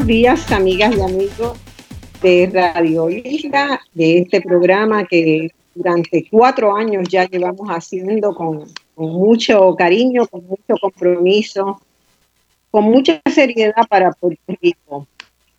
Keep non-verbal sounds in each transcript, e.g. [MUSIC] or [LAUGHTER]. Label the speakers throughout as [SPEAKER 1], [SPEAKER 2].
[SPEAKER 1] buenos días, amigas y amigos de Radio Isla, de este programa que durante cuatro años ya llevamos haciendo con, mucho cariño, con mucho compromiso, con mucha seriedad para Puerto Rico.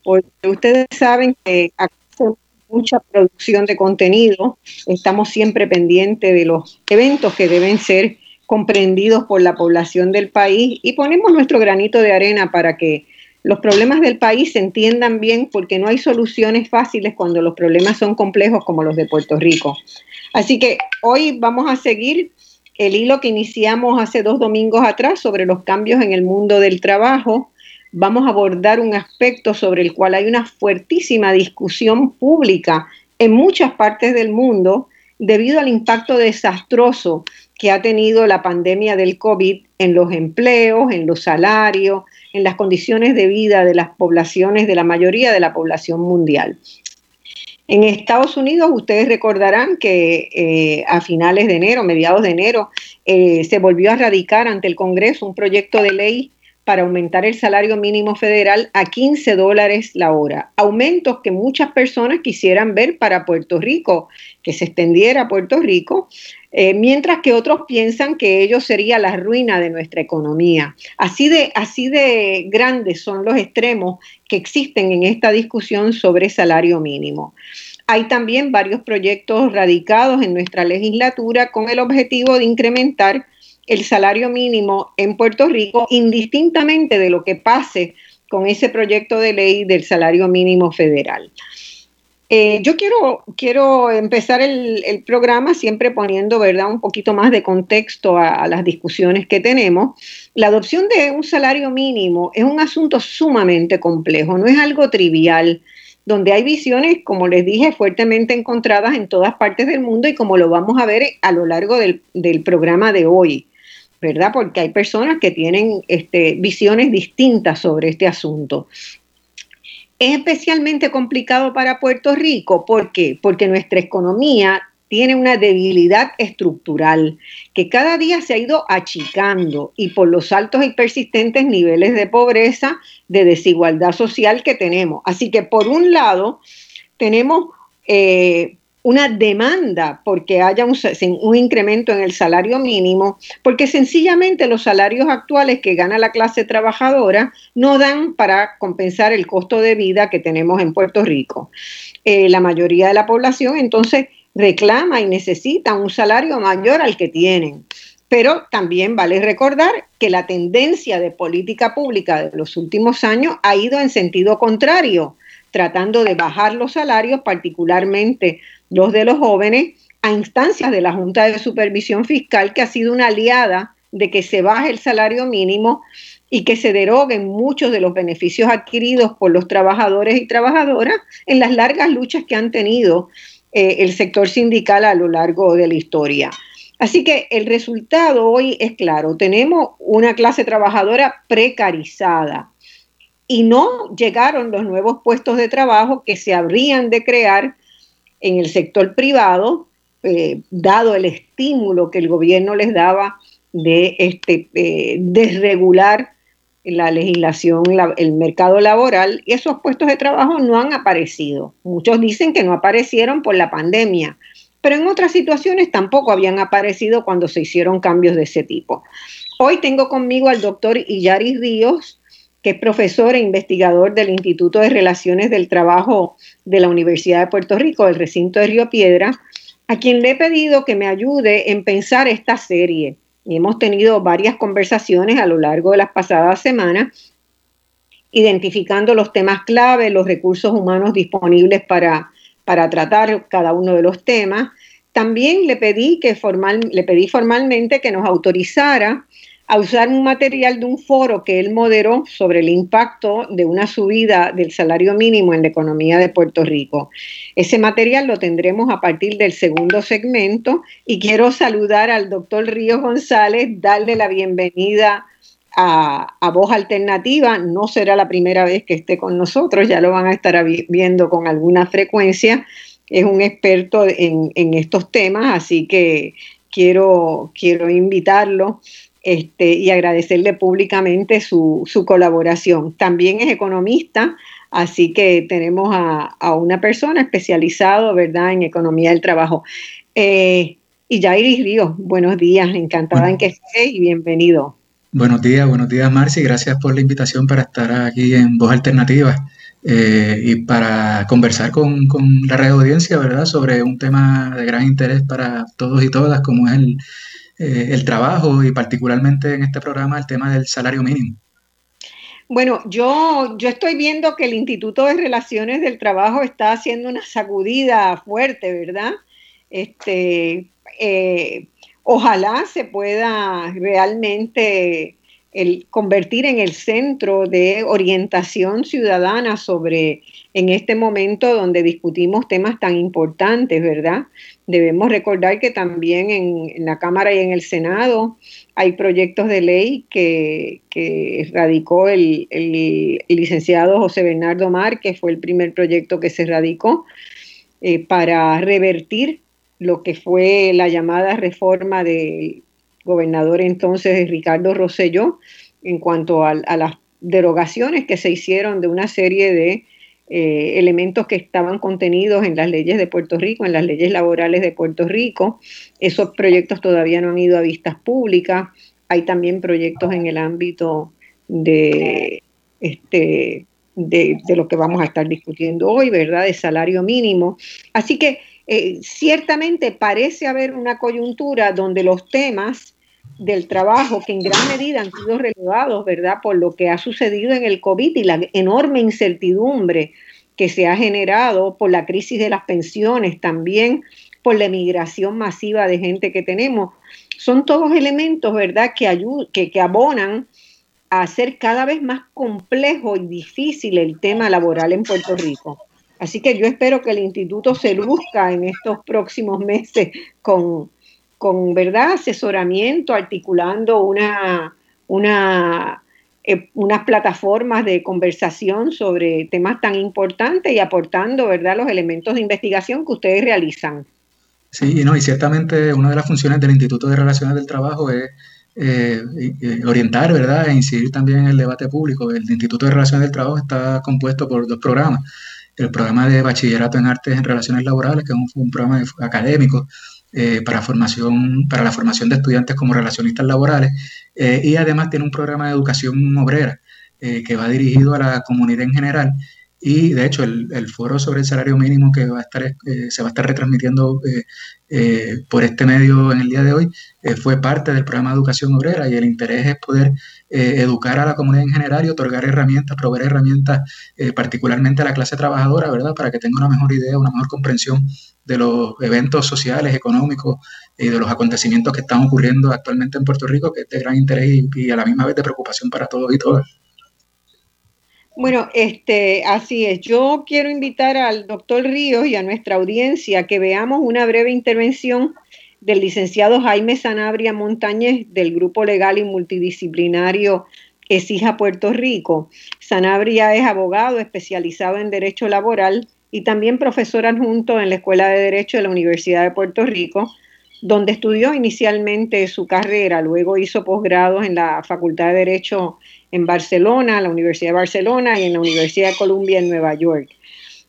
[SPEAKER 1] Porque ustedes saben que hacemos mucha producción de contenido, estamos siempre pendientes de los eventos que deben ser comprendidos por la población del país y ponemos nuestro granito de arena para que los problemas del país se entiendan bien porque no hay soluciones fáciles cuando los problemas son complejos como los de Puerto Rico. Así que hoy vamos a seguir el hilo que iniciamos hace dos domingos atrás sobre los cambios en el mundo del trabajo. Vamos a abordar un aspecto sobre el cual hay una fuertísima discusión pública en muchas partes del mundo debido al impacto desastroso que ha tenido la pandemia del COVID en los empleos, en los salarios, en las condiciones de vida de las poblaciones, de la mayoría de la población mundial. En Estados Unidos, ustedes recordarán que eh, a finales de enero, mediados de enero, eh, se volvió a radicar ante el Congreso un proyecto de ley para aumentar el salario mínimo federal a 15 dólares la hora. Aumentos que muchas personas quisieran ver para Puerto Rico, que se extendiera a Puerto Rico, eh, mientras que otros piensan que ello sería la ruina de nuestra economía. Así de, así de grandes son los extremos que existen en esta discusión sobre salario mínimo. Hay también varios proyectos radicados en nuestra legislatura con el objetivo de incrementar el salario mínimo en Puerto Rico, indistintamente de lo que pase con ese proyecto de ley del salario mínimo federal. Eh, yo quiero, quiero empezar el, programa siempre poniendo ¿verdad? un poquito más de contexto a, las discusiones que tenemos. La adopción de un salario mínimo es un asunto sumamente complejo, no es algo trivial, donde hay visiones, como les dije, fuertemente encontradas en todas partes del mundo y como lo vamos a ver a lo largo del, programa de hoy. ¿verdad? Porque hay personas que tienen este, visiones distintas sobre este asunto. Es especialmente complicado para Puerto Rico, ¿por qué? Porque nuestra economía tiene una debilidad estructural que cada día se ha ido achicando y por los altos y persistentes niveles de pobreza, de desigualdad social que tenemos. Así que por un lado, tenemos eh, una demanda porque haya un, incremento en el salario mínimo, porque sencillamente los salarios actuales que gana la clase trabajadora no dan para compensar el costo de vida que tenemos en Puerto Rico. Eh, la mayoría de la población entonces reclama y necesita un salario mayor al que tienen. Pero también vale recordar que la tendencia de política pública de los últimos años ha ido en sentido contrario, tratando de bajar los salarios, particularmente los de los jóvenes, a instancias de la Junta de Supervisión Fiscal, que ha sido una aliada de que se baje el salario mínimo y que se deroguen muchos de los beneficios adquiridos por los trabajadores y trabajadoras en las largas luchas que han tenido eh, el sector sindical a lo largo de la historia. Así que el resultado hoy es claro, tenemos una clase trabajadora precarizada y no llegaron los nuevos puestos de trabajo que se habrían de crear en el sector privado, eh, dado el estímulo que el gobierno les daba de este, eh, desregular la legislación, el mercado laboral, y esos puestos de trabajo no han aparecido. Muchos dicen que no aparecieron por la pandemia, pero en otras situaciones tampoco habían aparecido cuando se hicieron cambios de ese tipo. Hoy tengo conmigo al doctor Illaris Ríos, que es profesor e investigador del Instituto de Relaciones del Trabajo de la Universidad de Puerto Rico, del recinto de Río Piedra, a quien le he pedido que me ayude en pensar esta serie. Y hemos tenido varias conversaciones a lo largo de las pasadas semanas, identificando los temas clave, los recursos humanos disponibles para, para tratar cada uno de los temas. También le pedí, que formal, le pedí formalmente que nos autorizara a usar un material de un foro que él moderó sobre el impacto de una subida del salario mínimo en la economía de Puerto Rico. Ese material lo tendremos a partir del segundo segmento y quiero saludar al doctor Río González, darle la bienvenida a, Voz Alternativa. No será la primera vez que esté con nosotros, ya lo van a estar viendo con alguna frecuencia. Es un experto en, en estos temas, así que quiero, quiero invitarlo este, y agradecerle públicamente su, colaboración. También es economista, así que tenemos a, una persona especializada, ¿verdad?, en economía del trabajo. Eh, y Jairis Ríos, buenos días, encantada en que esté y bienvenido.
[SPEAKER 2] Buenos días, buenos días Marci, gracias por la invitación para estar aquí en Voz Alternativa eh, y para conversar con, la red audiencia, ¿verdad?, sobre un tema de gran interés para todos y todas, como es el, eh, el trabajo y particularmente en este programa el tema del salario mínimo.
[SPEAKER 1] Bueno, yo, yo estoy viendo que el Instituto de Relaciones del Trabajo está haciendo una sacudida fuerte, ¿verdad? Este, eh, ojalá se pueda realmente el convertir en el centro de orientación ciudadana sobre en este momento donde discutimos temas tan importantes, ¿verdad? Debemos recordar que también en, la Cámara y en el Senado hay proyectos de ley que, radicó el, licenciado José Bernardo Mar, que fue el primer proyecto que se radicó eh, para revertir lo que fue la llamada reforma del gobernador entonces Ricardo Rosselló en cuanto a, las derogaciones que se hicieron de una serie de eh, elementos que estaban contenidos en las leyes de Puerto Rico, en las leyes laborales de Puerto Rico. Esos proyectos todavía no han ido a vistas públicas. Hay también proyectos en el ámbito de, este, de, lo que vamos a estar discutiendo hoy, ¿verdad? De salario mínimo. Así que eh, ciertamente parece haber una coyuntura donde los temas del trabajo, que en gran medida han sido relevados, ¿verdad?, por lo que ha sucedido en el COVID y la enorme incertidumbre que se ha generado por la crisis de las pensiones, también por la emigración masiva de gente que tenemos, son todos elementos, ¿verdad?, que, que, que abonan a hacer cada vez más complejo y difícil el tema laboral en Puerto Rico. Así que yo espero que el instituto se luzca en estos próximos meses con, con ¿verdad? asesoramiento, articulando una, una, eh, unas plataformas de conversación sobre temas tan importantes y aportando ¿verdad? los elementos de investigación que ustedes realizan.
[SPEAKER 2] Sí, no, y ciertamente una de las funciones del Instituto de Relaciones del Trabajo es eh, orientar, ¿verdad? E incidir también en el debate público. El Instituto de Relaciones del Trabajo está compuesto por dos programas el programa de bachillerato en artes en relaciones laborales, que es un, programa académico eh, para, formación, para la formación de estudiantes como relacionistas laborales, eh, y además tiene un programa de educación obrera eh, que va dirigido a la comunidad en general y de hecho, el, foro sobre el salario mínimo que va a estar, se va a estar retransmitiendo por este medio en el día de hoy fue parte del programa de educación obrera y el interés es poder educar a la comunidad en general y otorgar herramientas, proveer herramientas particularmente a la clase trabajadora, ¿verdad? Para que tenga una mejor idea, una mejor comprensión de los eventos sociales, económicos y de los acontecimientos que están ocurriendo actualmente en Puerto Rico, que es de gran interés y a la misma vez de preocupación para todos y todas.
[SPEAKER 1] Bueno, este, así es. Yo quiero invitar al doctor Ríos y a nuestra audiencia que veamos una breve intervención del licenciado Jaime Sanabria Montañez del Grupo Legal y Multidisciplinario Exija Puerto Rico. Sanabria es abogado especializado en Derecho Laboral y también profesor adjunto en la Escuela de Derecho de la Universidad de Puerto Rico, donde estudió inicialmente su carrera, luego hizo posgrados en la Facultad de Derecho en Barcelona, la Universidad de Barcelona y en la Universidad de Columbia en Nueva York.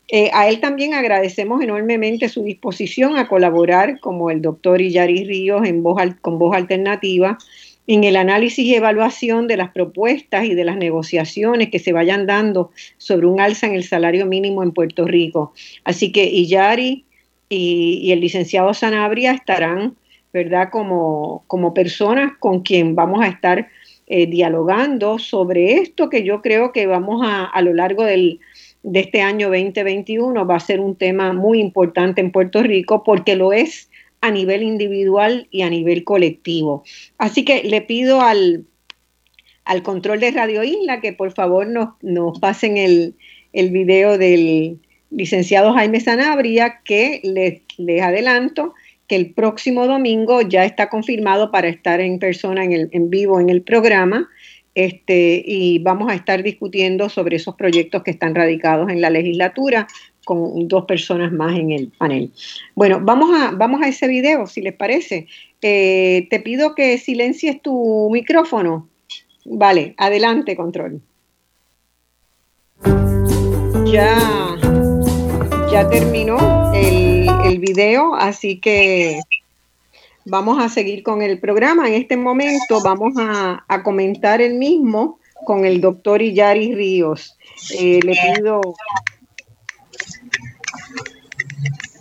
[SPEAKER 1] Eh, a él también agradecemos enormemente su disposición a colaborar como el doctor Illaris Ríos en voz, con voz alternativa en el análisis y evaluación de las propuestas y de las negociaciones que se vayan dando sobre un alza en el salario mínimo en Puerto Rico. Así que Iyari y, el licenciado Sanabria estarán, ¿verdad?, como, como personas con quien vamos a estar eh, dialogando sobre esto que yo creo que vamos a, a lo largo del, de este año 2021 va a ser un tema muy importante en Puerto Rico porque lo es a nivel individual y a nivel colectivo. Así que le pido al, al control de Radio Isla que por favor nos, nos pasen el, el video del licenciado Jaime Sanabria que les, les adelanto el próximo domingo ya está confirmado para estar en persona en, el, en vivo en el programa. Este, y vamos a estar discutiendo sobre esos proyectos que están radicados en la legislatura con dos personas más en el panel. Bueno, vamos a, vamos a ese video, si les parece. Eh, te pido que silencies tu micrófono. Vale, adelante, control. Ya, ya terminó el, el video, así que vamos a seguir con el programa. En este momento vamos a, a comentar el mismo con el doctor Iyari Ríos. Eh, le pido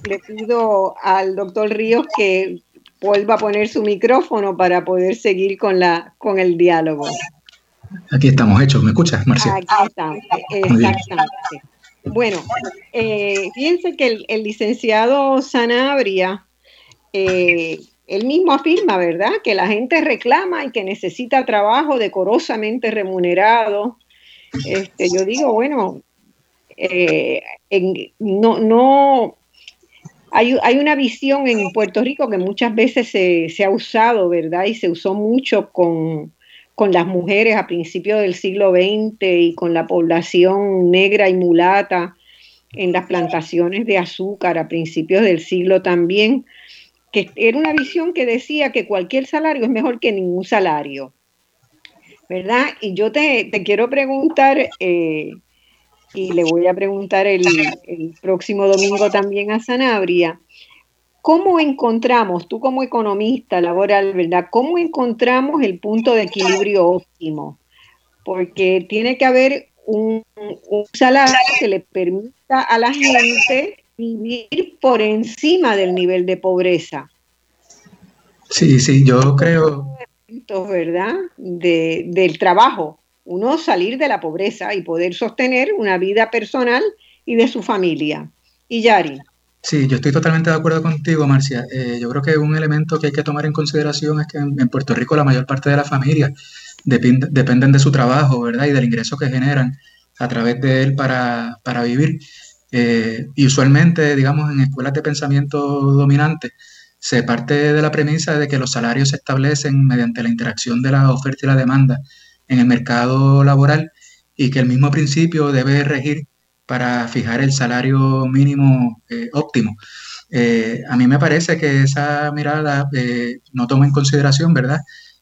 [SPEAKER 1] le pido al doctor Ríos que vuelva a poner su micrófono para poder seguir con la con el diálogo.
[SPEAKER 2] Aquí estamos hechos, ¿me escuchas, Marcia?
[SPEAKER 1] Aquí estamos, exactamente. Bueno, eh, fíjense que el, licenciado Sanabria eh, él mismo afirma, ¿verdad?, que la gente reclama y que necesita trabajo decorosamente remunerado. Este, yo digo, bueno, eh, no, no, hay, hay, una visión en Puerto Rico que muchas veces se, ha usado, ¿verdad? Y se usó mucho con, con las mujeres a principios del siglo XX y con la población negra y mulata en las plantaciones de azúcar a principios del siglo también que era una visión que decía que cualquier salario es mejor que ningún salario, ¿verdad? Y yo te, quiero preguntar, eh, y le voy a preguntar el, próximo domingo también a Sanabria, ¿cómo encontramos, tú como economista laboral, ¿verdad? ¿Cómo encontramos el punto de equilibrio óptimo? Porque tiene que haber un, un salario que le permita a la gente vivir por encima del nivel de pobreza.
[SPEAKER 2] Sí, sí, yo creo...
[SPEAKER 1] ¿Verdad? De, del trabajo, uno salir de la pobreza y poder sostener una vida personal y de su familia. Y Yari.
[SPEAKER 2] Sí, yo estoy totalmente de acuerdo contigo, Marcia. Eh, yo creo que un elemento que hay que tomar en consideración es que en, Puerto Rico la mayor parte de las familias dependen de su trabajo, ¿verdad? Y del ingreso que generan a través de él para, para vivir. Eh, y usualmente, digamos, en escuelas de pensamiento dominante, se parte de la premisa de que los salarios se establecen mediante la interacción de la oferta y la demanda en el mercado laboral y que el mismo principio debe regir para fijar el salario mínimo eh, óptimo. Eh, a mí me parece que esa mirada no toma en consideración, ¿verdad?,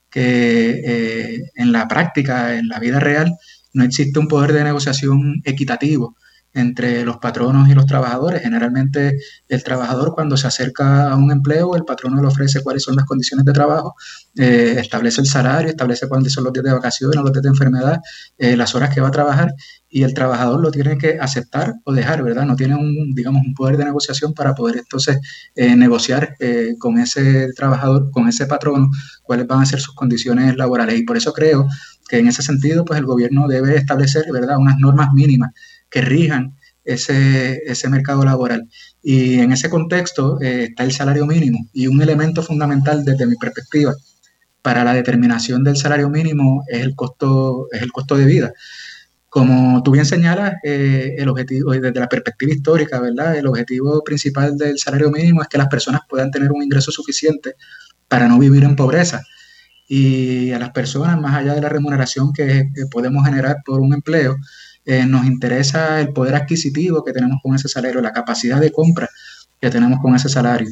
[SPEAKER 2] que en la práctica, en la vida real, no existe un poder de negociación equitativo entre los patronos y los trabajadores. Generalmente el trabajador cuando se acerca a un empleo, el patrono le ofrece cuáles son las condiciones de trabajo, eh, establece el salario, establece cuáles son los días de vacaciones, los días de enfermedad, eh, las horas que va a trabajar y el trabajador lo tiene que aceptar o dejar, ¿verdad? No tiene un, digamos, un poder de negociación para poder entonces eh, negociar con ese trabajador, con ese patrono, cuáles van a ser sus condiciones laborales. Y por eso creo que en ese sentido, pues el gobierno debe establecer, ¿verdad?, unas normas mínimas que rijan ese, ese mercado laboral. Y en ese contexto eh, está el salario mínimo y un elemento fundamental desde mi perspectiva para la determinación del salario mínimo es el costo, es el costo de vida. Como tú bien señalas, eh, el objetivo, desde la perspectiva histórica, ¿verdad? El objetivo principal del salario mínimo es que las personas puedan tener un ingreso suficiente para no vivir en pobreza. Y a las personas, más allá de la remuneración que podemos generar por un empleo, eh, nos interesa el poder adquisitivo que tenemos con ese salario, la capacidad de compra que tenemos con ese salario.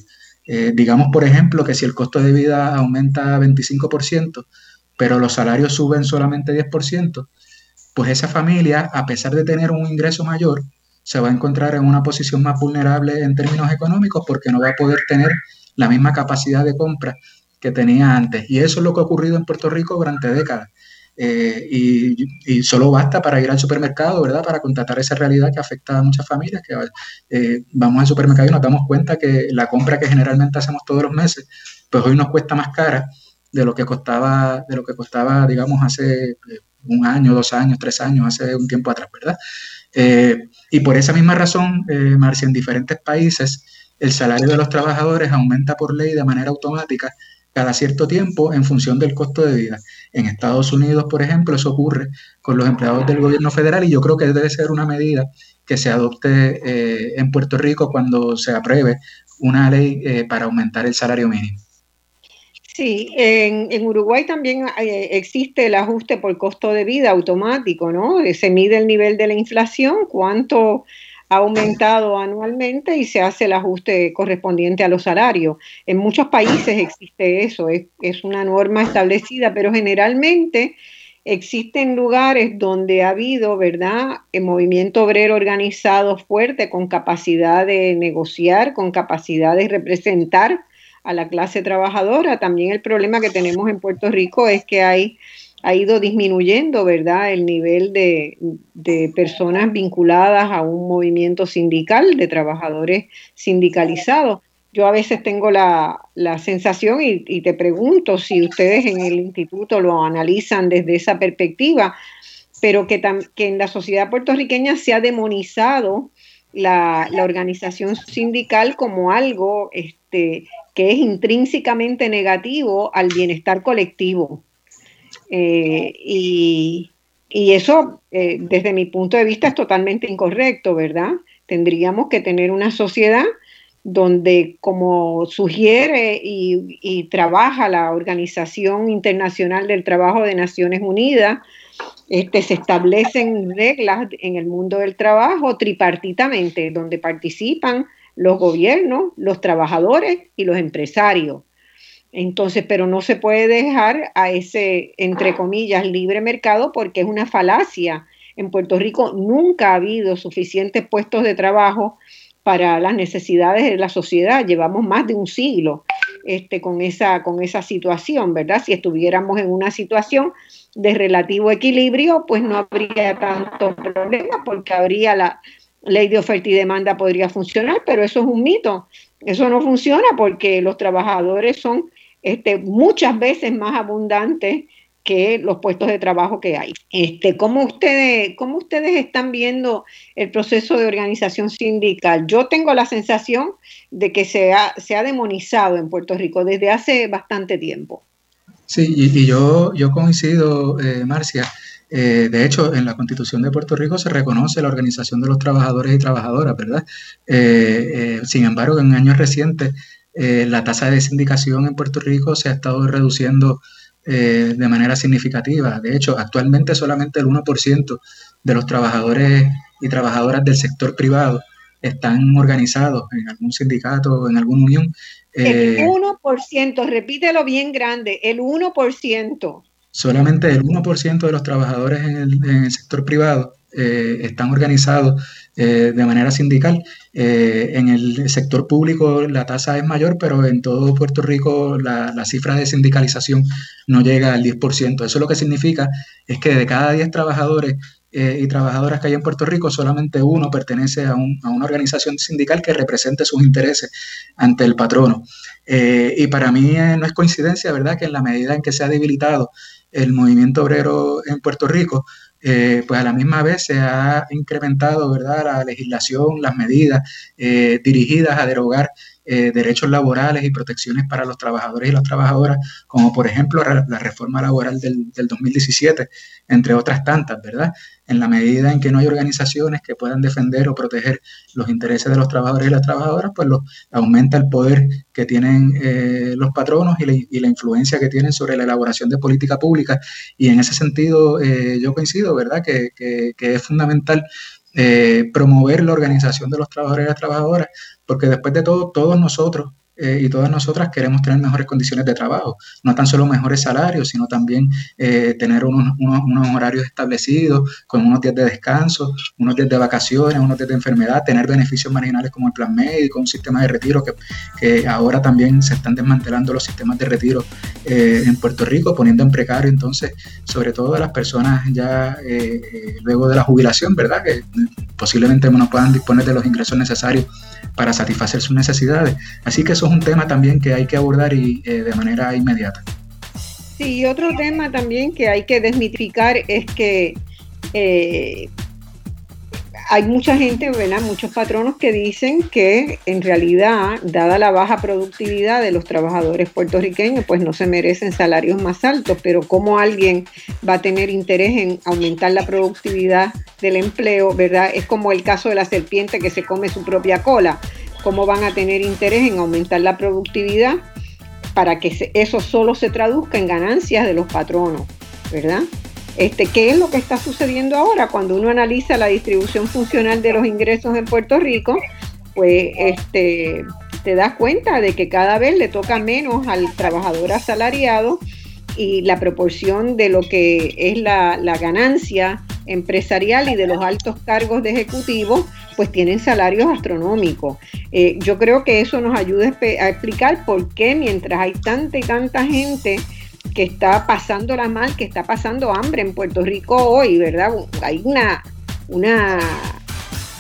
[SPEAKER 2] Eh, digamos, por ejemplo, que si el costo de vida aumenta 25%, pero los salarios suben solamente 10%, pues esa familia, a pesar de tener un ingreso mayor, se va a encontrar en una posición más vulnerable en términos económicos porque no va a poder tener la misma capacidad de compra que tenía antes. Y eso es lo que ha ocurrido en Puerto Rico durante décadas. Eh, y, solo basta para ir al supermercado, ¿verdad? Para constatar esa realidad que afecta a muchas familias, que eh, vamos al supermercado y nos damos cuenta que la compra que generalmente hacemos todos los meses, pues hoy nos cuesta más cara de lo que costaba, de lo que costaba, digamos, hace eh, un año, dos años, tres años, hace un tiempo atrás, ¿verdad? y por esa misma razón, Marcia, en diferentes países el salario de los trabajadores aumenta por ley de manera automática cada cierto tiempo en función del costo de vida. En Estados Unidos, por ejemplo, eso ocurre con los empleados del gobierno federal y yo creo que debe ser una medida que se adopte eh, en Puerto Rico cuando se apruebe una ley eh, para aumentar el salario mínimo.
[SPEAKER 1] Sí, en, Uruguay también eh, existe el ajuste por costo de vida automático, ¿no? Se mide el nivel de la inflación, cuánto ha aumentado anualmente y se hace el ajuste correspondiente a los salarios. En muchos países existe eso, es, es una norma establecida, pero generalmente existen lugares donde ha habido, ¿verdad?, el movimiento obrero organizado fuerte con capacidad de negociar, con capacidad de representar a la clase trabajadora. También el problema que tenemos en Puerto Rico es que hay ha ido disminuyendo, ¿verdad?, el nivel de, personas vinculadas a un movimiento sindical, de trabajadores sindicalizados. Yo a veces tengo la, sensación y, te pregunto si ustedes en el instituto lo analizan desde esa perspectiva, pero que, que en la sociedad puertorriqueña se ha demonizado la, la organización sindical como algo este, que es intrínsecamente negativo al bienestar colectivo. Eh, y, eso, eh, desde mi punto de vista, es totalmente incorrecto, ¿verdad? Tendríamos que tener una sociedad donde, como sugiere y, trabaja la Organización Internacional del Trabajo de Naciones Unidas, este, se establecen reglas en el mundo del trabajo tripartitamente, donde participan los gobiernos, los trabajadores y los empresarios. Entonces, pero no se puede dejar a ese, entre comillas, libre mercado porque es una falacia. En Puerto Rico nunca ha habido suficientes puestos de trabajo para las necesidades de la sociedad. Llevamos más de un siglo este, con, esa, con esa situación, ¿verdad? Si estuviéramos en una situación de relativo equilibrio, pues no habría tanto problema porque habría la ley de oferta y demanda podría funcionar, pero eso es un mito. Eso no funciona porque los trabajadores son este, muchas veces más abundantes que los puestos de trabajo que hay. Este, ¿cómo, ustedes, ¿Cómo ustedes están viendo el proceso de organización sindical? Yo tengo la sensación de que se ha, se ha demonizado en Puerto Rico desde hace bastante tiempo.
[SPEAKER 2] Sí, y, yo, yo coincido, eh, Marcia. Eh, de hecho, en la Constitución de Puerto Rico se reconoce la organización de los trabajadores y trabajadoras, ¿verdad? Eh, sin embargo, en años recientes eh, la tasa de sindicación en Puerto Rico se ha estado reduciendo eh, de manera significativa. De hecho, actualmente solamente el 1% de los trabajadores y trabajadoras del sector privado están organizados en algún sindicato o en alguna unión.
[SPEAKER 1] el 1%, eh, repítelo bien grande, el 1%.
[SPEAKER 2] Solamente el 1% de los trabajadores en el sector privado están organizados eh, de manera sindical. Eh, en el sector público la tasa es mayor, pero en todo Puerto Rico la, cifra de sindicalización no llega al 10%. Eso lo que significa es que de cada 10 trabajadores eh, y trabajadoras que hay en Puerto Rico, solamente uno pertenece a, una organización sindical que represente sus intereses ante el patrono. y para mí no es coincidencia, ¿verdad?, que en la medida en que se ha debilitado el movimiento obrero en Puerto Rico, eh, pues a la misma vez se ha incrementado ¿verdad? la legislación, las medidas eh, dirigidas a derogar eh, derechos laborales y protecciones para los trabajadores y las trabajadoras, como por ejemplo la reforma laboral del, 2017, entre otras tantas, ¿verdad? En la medida en que no hay organizaciones que puedan defender o proteger los intereses de los trabajadores y las trabajadoras, pues aumenta el poder que tienen eh, los patronos y la, influencia que tienen sobre la elaboración de política pública. Y en ese sentido, eh, yo coincido, ¿verdad?, que, que es fundamental promover la organización de los trabajadores y las trabajadoras, porque después de todo, todos nosotros eh, y todas nosotras queremos tener mejores condiciones de trabajo, no tan solo mejores salarios, sino también eh, tener unos, horarios establecidos, con unos días de descanso, unos días de vacaciones, unos días de enfermedad, tener beneficios marginales como el plan médico, un sistema de retiro que, que ahora también se están desmantelando los sistemas de retiro eh, en Puerto Rico, poniendo en precario entonces, sobre todo a las personas ya luego de la jubilación, ¿verdad? Que posiblemente no puedan disponer de los ingresos necesarios para satisfacer sus necesidades. Así que es un tema también que hay que abordar y, eh, de manera inmediata.
[SPEAKER 1] Sí, otro tema también que hay que desmitificar es que eh, hay mucha gente, ¿verdad? muchos patronos que dicen que en realidad, dada la baja productividad de los trabajadores puertorriqueños, pues no se merecen salarios más altos, pero ¿cómo alguien va a tener interés en aumentar la productividad del empleo, verdad? Es como el caso de la serpiente que se come su propia cola. ¿Cómo van a tener interés en aumentar la productividad para que eso solo se traduzca en ganancias de los patronos, verdad? Este, ¿Qué es lo que está sucediendo ahora? Cuando uno analiza la distribución funcional de los ingresos en Puerto Rico, pues este, te das cuenta de que cada vez le toca menos al trabajador asalariado y la proporción de lo que es la, ganancia empresarial y de los altos cargos de ejecutivos, pues tienen salarios astronómicos. Eh, yo creo que eso nos ayuda a explicar por qué mientras hay tanta y tanta gente que está pasándola mal, que está pasando hambre en Puerto Rico hoy, ¿verdad? Hay una, una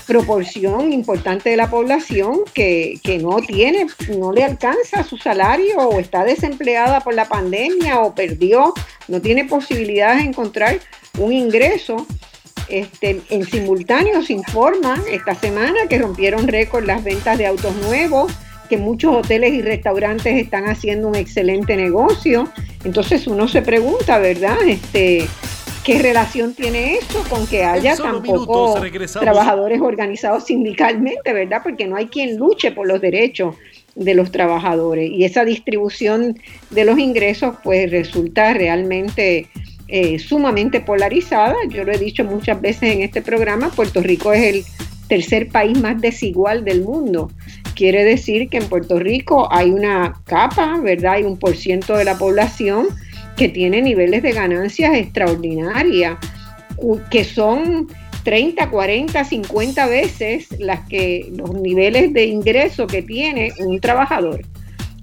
[SPEAKER 1] proporción importante de la población que, no tiene, no le alcanza su salario o está desempleada por la pandemia o perdió, no tiene posibilidades de encontrar un ingreso. Este, en simultáneo se informa esta semana que rompieron récord las ventas de autos nuevos, que muchos hoteles y restaurantes están haciendo un excelente negocio. Entonces uno se pregunta, ¿verdad? Este, ¿Qué relación tiene eso con que haya tampoco trabajadores organizados sindicalmente, verdad? Porque no hay quien luche por los derechos de los trabajadores. Y esa distribución de los ingresos pues resulta realmente eh, sumamente polarizada. Yo lo he dicho muchas veces en este programa, Puerto Rico es el tercer país más desigual del mundo. Quiere decir que en Puerto Rico hay una capa, ¿verdad? Hay un por ciento de la población que tiene niveles de ganancias extraordinarias, que son 30, 40, 50 veces las que los niveles de ingreso que tiene un trabajador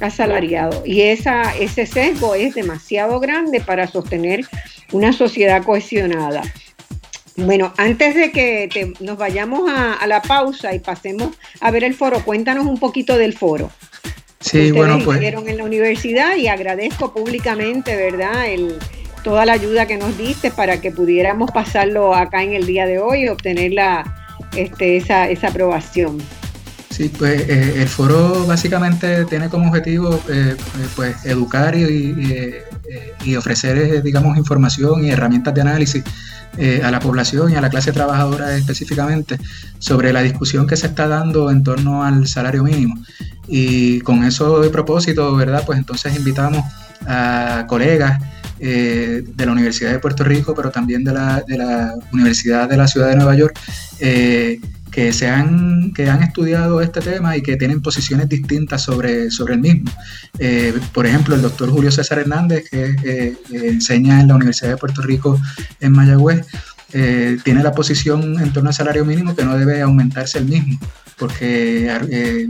[SPEAKER 1] asalariado. Y esa, ese sesgo es demasiado grande para sostener una sociedad cohesionada. Bueno, antes de que nos vayamos a, a la pausa y pasemos a ver el foro, cuéntanos un poquito del foro. Sí, bueno, pues. en la universidad y agradezco públicamente, ¿verdad? El, toda la ayuda que nos diste para que pudiéramos pasarlo acá en el día de hoy y obtener la, este, esa, esa aprobación.
[SPEAKER 2] Sí, pues eh, el foro básicamente tiene como objetivo eh, pues educar y, ofrecer, digamos, información y herramientas de análisis eh, a la población y a la clase trabajadora específicamente sobre la discusión que se está dando en torno al salario mínimo. Y con eso de propósito, ¿verdad? Pues entonces invitamos a colegas eh, de la Universidad de Puerto Rico, pero también de la, de la Universidad de la Ciudad de Nueva York, eh, que, se han, que han estudiado este tema y que tienen posiciones distintas sobre, sobre el mismo. Eh, por ejemplo, el doctor Julio César Hernández, que eh, enseña en la Universidad de Puerto Rico en Mayagüez, eh, tiene la posición en torno al salario mínimo que no debe aumentarse el mismo, porque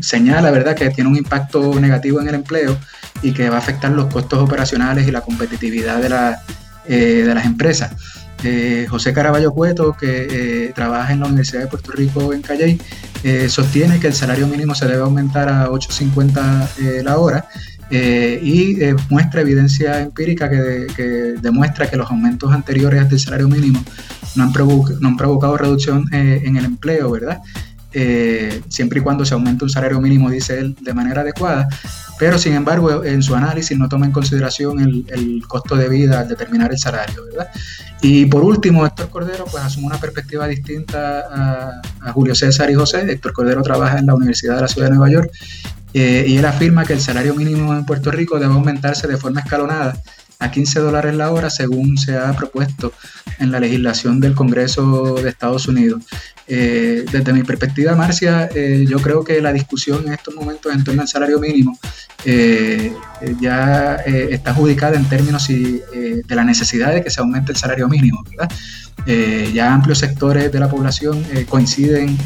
[SPEAKER 2] señala ¿verdad? que tiene un impacto negativo en el empleo y que va a afectar los costos operacionales y la competitividad de, la, de las empresas. Eh, José Caraballo Cueto, que eh, trabaja en la Universidad de Puerto Rico en Calley, eh, sostiene que el salario mínimo se debe aumentar a 8.50 la hora y muestra evidencia empírica que, demuestra que los aumentos anteriores del salario mínimo no no han provocado reducción en el empleo, ¿verdad? Siempre y cuando se aumente un salario mínimo, dice él, de manera adecuada, pero sin embargo en su análisis no toma en consideración el, costo de vida al determinar el salario, ¿verdad? Y por último, Héctor Cordero pues asume una perspectiva distinta a, Julio César y José. Héctor Cordero trabaja en la Universidad de la Ciudad de Nueva York eh, y él afirma que el salario mínimo en Puerto Rico debe aumentarse de forma escalonada a 15 dólares la hora según se ha propuesto en la legislación del Congreso de Estados Unidos. Eh, desde mi perspectiva, Marcia, eh, yo creo que la discusión en estos momentos en torno al salario mínimo eh, ya está adjudicada en términos de la necesidad de que se aumente el salario mínimo. ya amplios sectores de la población coinciden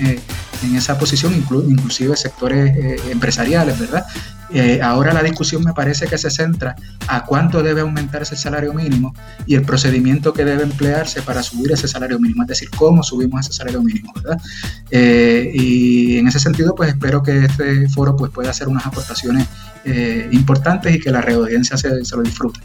[SPEAKER 2] en esa posición, inclusive sectores empresariales, ¿verdad? Eh, ahora la discusión me parece que se centra a cuánto debe aumentarse el salario mínimo y el procedimiento que debe emplearse para subir ese salario mínimo, es decir, cómo subimos ese salario mínimo, ¿verdad? Eh, y en ese sentido, pues espero que este foro pues, pueda hacer unas aportaciones eh, importantes y que la reaudiencia se, se lo disfrute.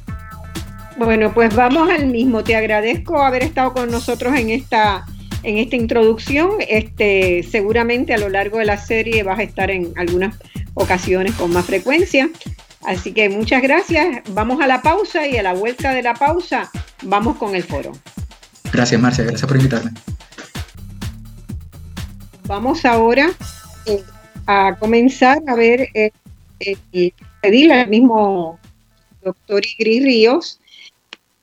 [SPEAKER 1] Bueno, pues vamos al mismo. Te agradezco haber estado con nosotros en esta en esta introducción. Este, seguramente a lo largo de la serie vas a estar en algunas ocasiones con más frecuencia. Así que muchas gracias. Vamos a la pausa y a la vuelta de la pausa vamos con el foro.
[SPEAKER 2] Gracias, Marcia. Gracias por invitarme.
[SPEAKER 1] Vamos ahora eh, a comenzar a ver, eh, eh, pedirle al mismo doctor Igris Ríos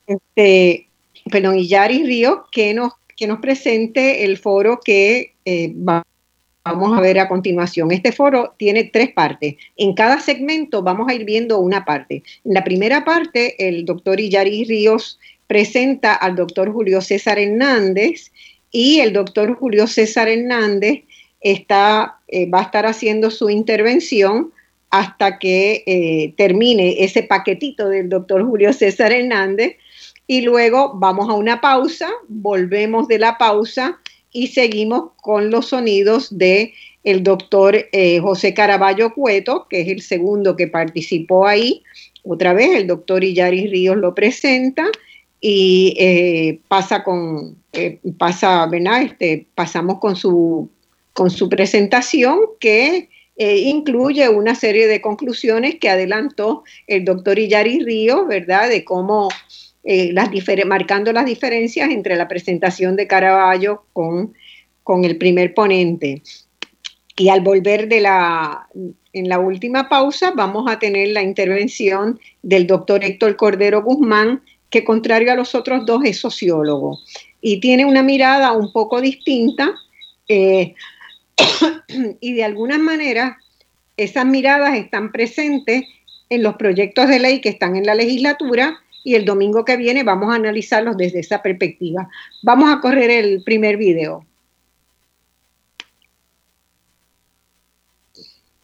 [SPEAKER 1] este, perdón, Yari Ríos, que nos, que nos presente el foro que eh, vamos a ver a continuación. Este foro tiene tres partes. En cada segmento vamos a ir viendo una parte. En la primera parte, el doctor Iyari Ríos presenta al doctor Julio César Hernández y el doctor Julio César Hernández está, eh, va a estar haciendo su intervención hasta que eh, termine ese paquetito del doctor Julio César Hernández y luego vamos a una pausa, volvemos de la pausa y seguimos con los sonidos de el doctor eh, José Caraballo Cueto, que es el segundo que participó ahí. Otra vez el doctor Illaris Ríos lo presenta y eh, pasa con, pasa. Este, pasamos con su, con su presentación que incluye una serie de conclusiones que adelantó el doctor Illaris Ríos, ¿verdad? De cómo eh, marcando las diferencias entre la presentación de Caraballo con, con el primer ponente. Y al volver de la, en la última pausa, vamos a tener la intervención del doctor Héctor Cordero Guzmán, que contrario a los otros dos es sociólogo y tiene una mirada un poco distinta eh, [COUGHS] y de alguna manera esas miradas están presentes en los proyectos de ley que están en la legislatura y el domingo que viene vamos a analizarlos desde esa perspectiva. Vamos a correr el primer video.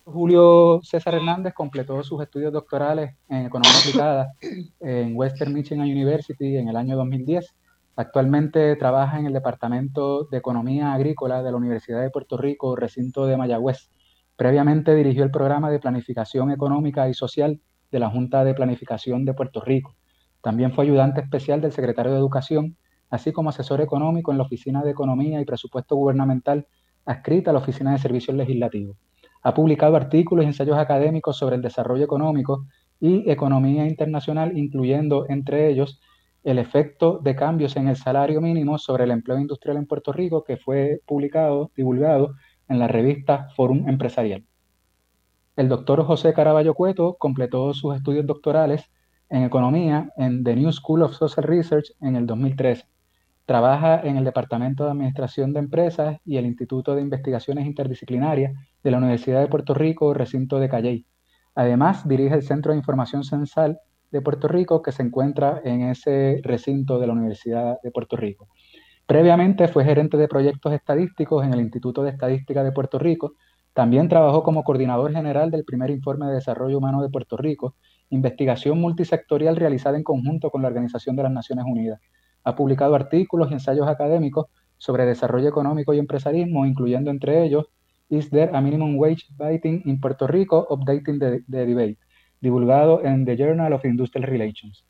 [SPEAKER 3] Julio César Hernández completó sus estudios doctorales en Economía Aplicada [COUGHS] en Western Michigan University en el año 2010. Actualmente trabaja en el Departamento de Economía Agrícola de la Universidad de Puerto Rico, recinto de Mayagüez. Previamente dirigió el programa de Planificación Económica y Social de la Junta de Planificación de Puerto Rico. También fue ayudante especial del secretario de Educación, así como asesor económico en la Oficina de Economía y Presupuesto Gubernamental adscrita a la Oficina de Servicios Legislativos. Ha publicado artículos y ensayos académicos sobre el desarrollo económico y economía internacional, incluyendo entre ellos el efecto de cambios en el salario mínimo sobre el empleo industrial en Puerto Rico, que fue publicado, divulgado en la revista Forum Empresarial. El doctor José Caraballo Cueto completó sus estudios doctorales en economía en The New School of Social Research en el 2013. Trabaja en el Departamento de Administración de Empresas y el Instituto de Investigaciones Interdisciplinarias de la Universidad de Puerto Rico, recinto de Calley. Además, dirige el Centro de Información Censal de Puerto Rico, que se encuentra en ese recinto de la Universidad de Puerto Rico. Previamente fue gerente de proyectos estadísticos en el Instituto de Estadística de Puerto Rico. También trabajó como coordinador general del primer informe de desarrollo humano de Puerto Rico investigación multisectorial realizada en conjunto con la Organización de las Naciones Unidas. Ha publicado artículos y ensayos académicos sobre desarrollo económico y empresarismo, incluyendo entre ellos Is There a Minimum Wage Biting in Puerto Rico? Updating the, Debate, divulgado en The Journal of Industrial Relations.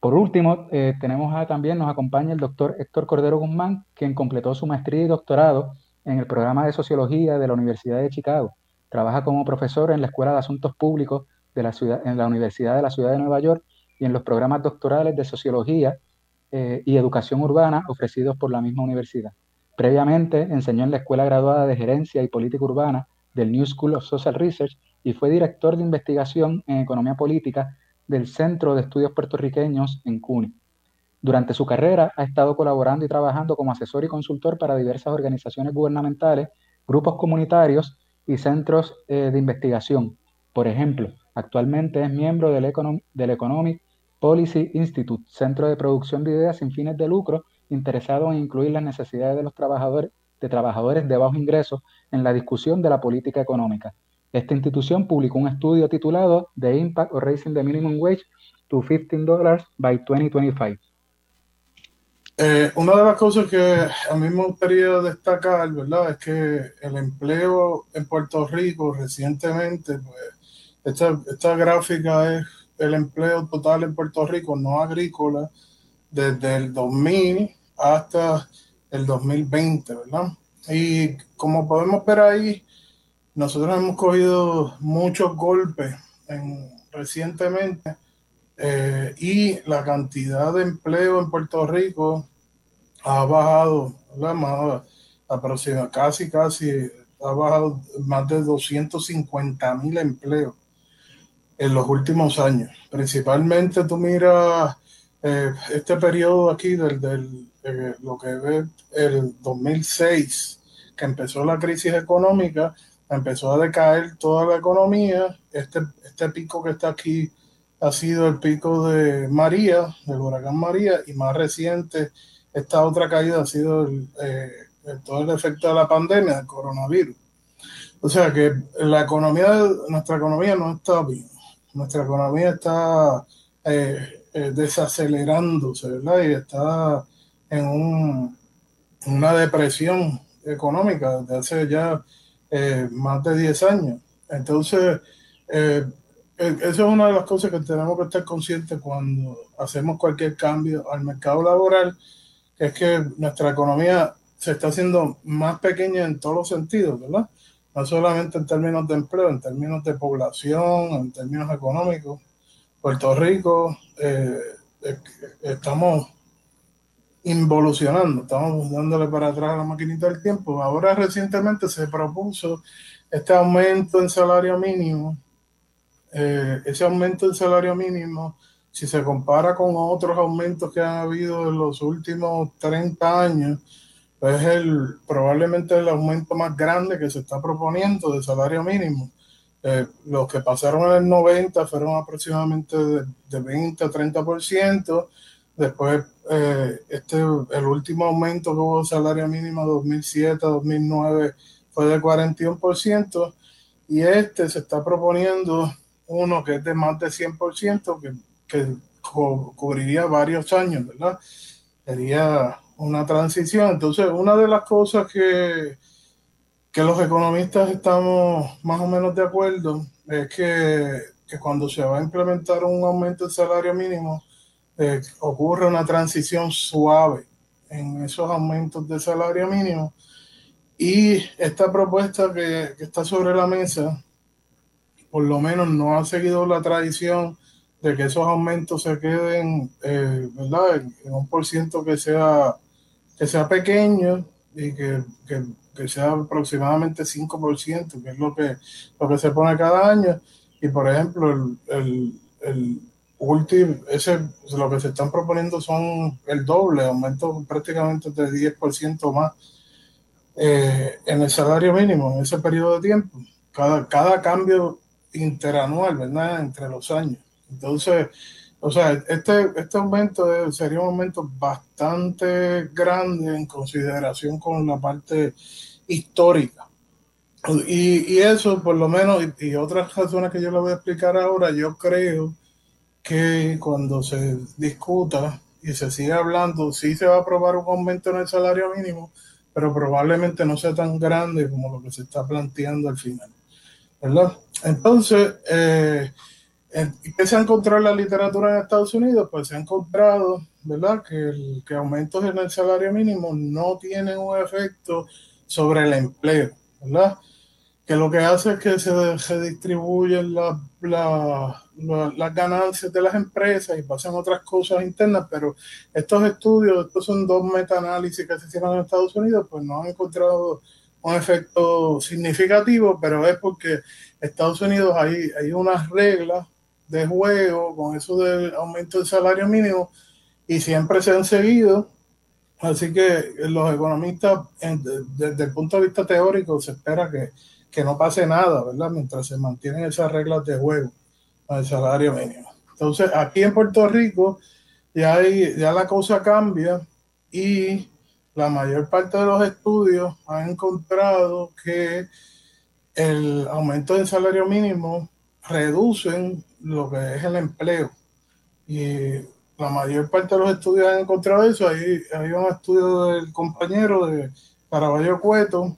[SPEAKER 3] Por último, eh, tenemos también, nos acompaña el doctor Héctor Cordero Guzmán, quien completó su maestría y doctorado en el programa de Sociología de la Universidad de Chicago. Trabaja como profesor en la Escuela de Asuntos Públicos de la ciudad, en la Universidad de la Ciudad de Nueva York y en los programas doctorales de Sociología eh, y Educación Urbana ofrecidos por la misma universidad. Previamente enseñó en la Escuela Graduada de Gerencia y Política Urbana del New School of Social Research y fue director de investigación en Economía Política del Centro de Estudios Puertorriqueños en CUNY. Durante su carrera ha estado colaborando y trabajando como asesor y consultor para diversas organizaciones gubernamentales, grupos comunitarios y centros eh, de investigación. Por ejemplo, Actualmente es miembro del, Economic Policy Institute, centro de producción de ideas sin fines de lucro, interesado en incluir las necesidades de los trabajadores, de trabajadores de bajo ingreso en la discusión de la política económica. Esta institución publicó un estudio titulado The Impact of Raising the Minimum Wage to $15 by 2025.
[SPEAKER 4] Eh, una de las cosas que a mí me gustaría destacar, ¿verdad? Es que el empleo en Puerto Rico recientemente, pues, esta, gráfica es el empleo total en Puerto Rico no agrícola desde el 2000 hasta el 2020, ¿verdad? Y como podemos ver ahí, nosotros hemos cogido muchos golpes recientemente eh, y la cantidad de empleo en Puerto Rico ha bajado, aproximadamente casi, casi, ha bajado más de 250 mil empleos en los últimos años. Principalmente tú miras eh, este periodo aquí del, del eh, lo que ve el 2006, que empezó la crisis económica, empezó a decaer toda la economía, este, este pico que está aquí ha sido el pico de María, del huracán María, y más reciente, esta otra caída ha sido eh, todo el efecto de la pandemia, del coronavirus. O sea que la economía, nuestra economía no está bien. Nuestra economía está eh, eh, desacelerándose, ¿verdad? Y está en un, una depresión económica desde hace ya más de 10 años. Entonces, eh, esa es una de las cosas que tenemos que estar conscientes cuando hacemos cualquier cambio al mercado laboral, que es que nuestra economía se está haciendo más pequeña en todos los sentidos, ¿verdad? No solamente en términos de empleo, en términos de población, en términos económicos. Puerto Rico, eh, estamos involucionando, estamos dándole para atrás a la maquinita del tiempo. Ahora recientemente se propuso este aumento en salario mínimo eh, ese aumento del salario mínimo, si se compara con otros aumentos que han habido en los últimos 30 años, pues es el, probablemente el aumento más grande que se está proponiendo de salario mínimo. Eh, los que pasaron en el 90 fueron aproximadamente de, de 20 a 30%. Después, eh, este, el último aumento que hubo salario mínimo 2007 2009 fue de 41%. Y este se está proponiendo uno que es de más de 100%, que, que cubriría varios años, ¿verdad? Sería una transición. Entonces, una de las cosas que, que los economistas estamos más o menos de acuerdo es que, que cuando se va a implementar un aumento del salario mínimo, eh, ocurre una transición suave en esos aumentos de salario mínimo. Y esta propuesta que, que está sobre la mesa por lo menos no ha seguido la tradición de que esos aumentos se queden, eh, ¿verdad? En, un por ciento que sea, que sea pequeño y que, que, que sea aproximadamente 5%, que es lo que, lo que se pone cada año. Y por ejemplo, el, el, el último, ese, lo que se están proponiendo son el doble, aumento prácticamente de 10% más eh, en el salario mínimo en ese periodo de tiempo. Cada, cada cambio interanual, ¿verdad? Entre los años. Entonces, o sea, este, este aumento sería un aumento bastante grande en consideración con la parte histórica. Y, y eso, por lo menos, y, y, otras razones que yo le voy a explicar ahora, yo creo que cuando se discuta y se siga hablando, sí se va a aprobar un aumento en el salario mínimo, pero probablemente no sea tan grande como lo que se está planteando al final. ¿verdad? Entonces, eh, ¿qué se ha encontrado en la literatura en Estados Unidos? Pues se ha encontrado, ¿verdad? Que, que aumentos en el salario mínimo no tienen un efecto sobre el empleo, ¿verdad? Que lo que hace es que se, se distribuyen la, la, la, las ganancias de las empresas y pasan otras cosas internas, pero estos estudios, estos son dos metaanálisis que se hicieron en Estados Unidos, pues no han encontrado un efecto significativo, pero es porque Estados Unidos hay, hay unas reglas de juego con eso del aumento del salario mínimo y siempre se han seguido. Así que los economistas, desde el punto de vista teórico, se espera que, que no pase nada, ¿verdad? Mientras se mantienen esas reglas de juego con el salario mínimo. Entonces, aquí en Puerto Rico ya, ya la cosa cambia y la mayor parte de los estudios han encontrado que el aumento del salario mínimo reducen lo que es el empleo. Y la mayor parte de los estudios han encontrado eso. Hay, hay un estudio del compañero de Caraballo Cueto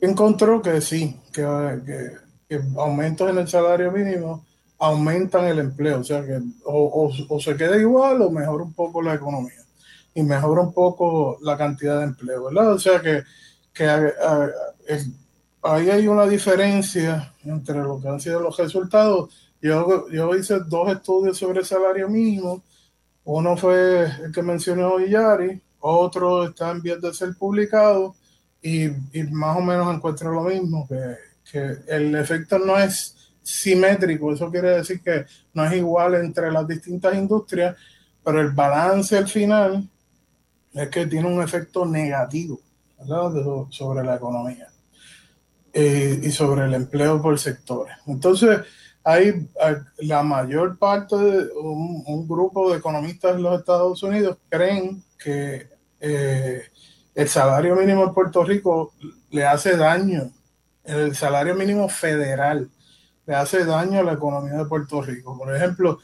[SPEAKER 4] encontró que sí, que, que, aumentos en el salario mínimo aumentan el empleo. O sea que o, o, se queda igual o mejora un poco la economía y mejora un poco la cantidad de empleo, ¿verdad? O sea que, que ahí hay una diferencia entre lo que han sido los resultados. Yo, yo hice dos estudios sobre el salario mínimo. Uno fue el que mencionó Yari, otro está en vías de ser publicado y, y, más o menos encuentro lo mismo, que, que el efecto no es simétrico, eso quiere decir que no es igual entre las distintas industrias, pero el balance al final es que tiene un efecto negativo sobre la economía eh, y sobre el empleo por sectores. Entonces, hay la mayor parte de un, grupo de economistas en los Estados Unidos creen que eh, el salario mínimo en Puerto Rico le hace daño, el salario mínimo federal le hace daño a la economía de Puerto Rico. Por ejemplo,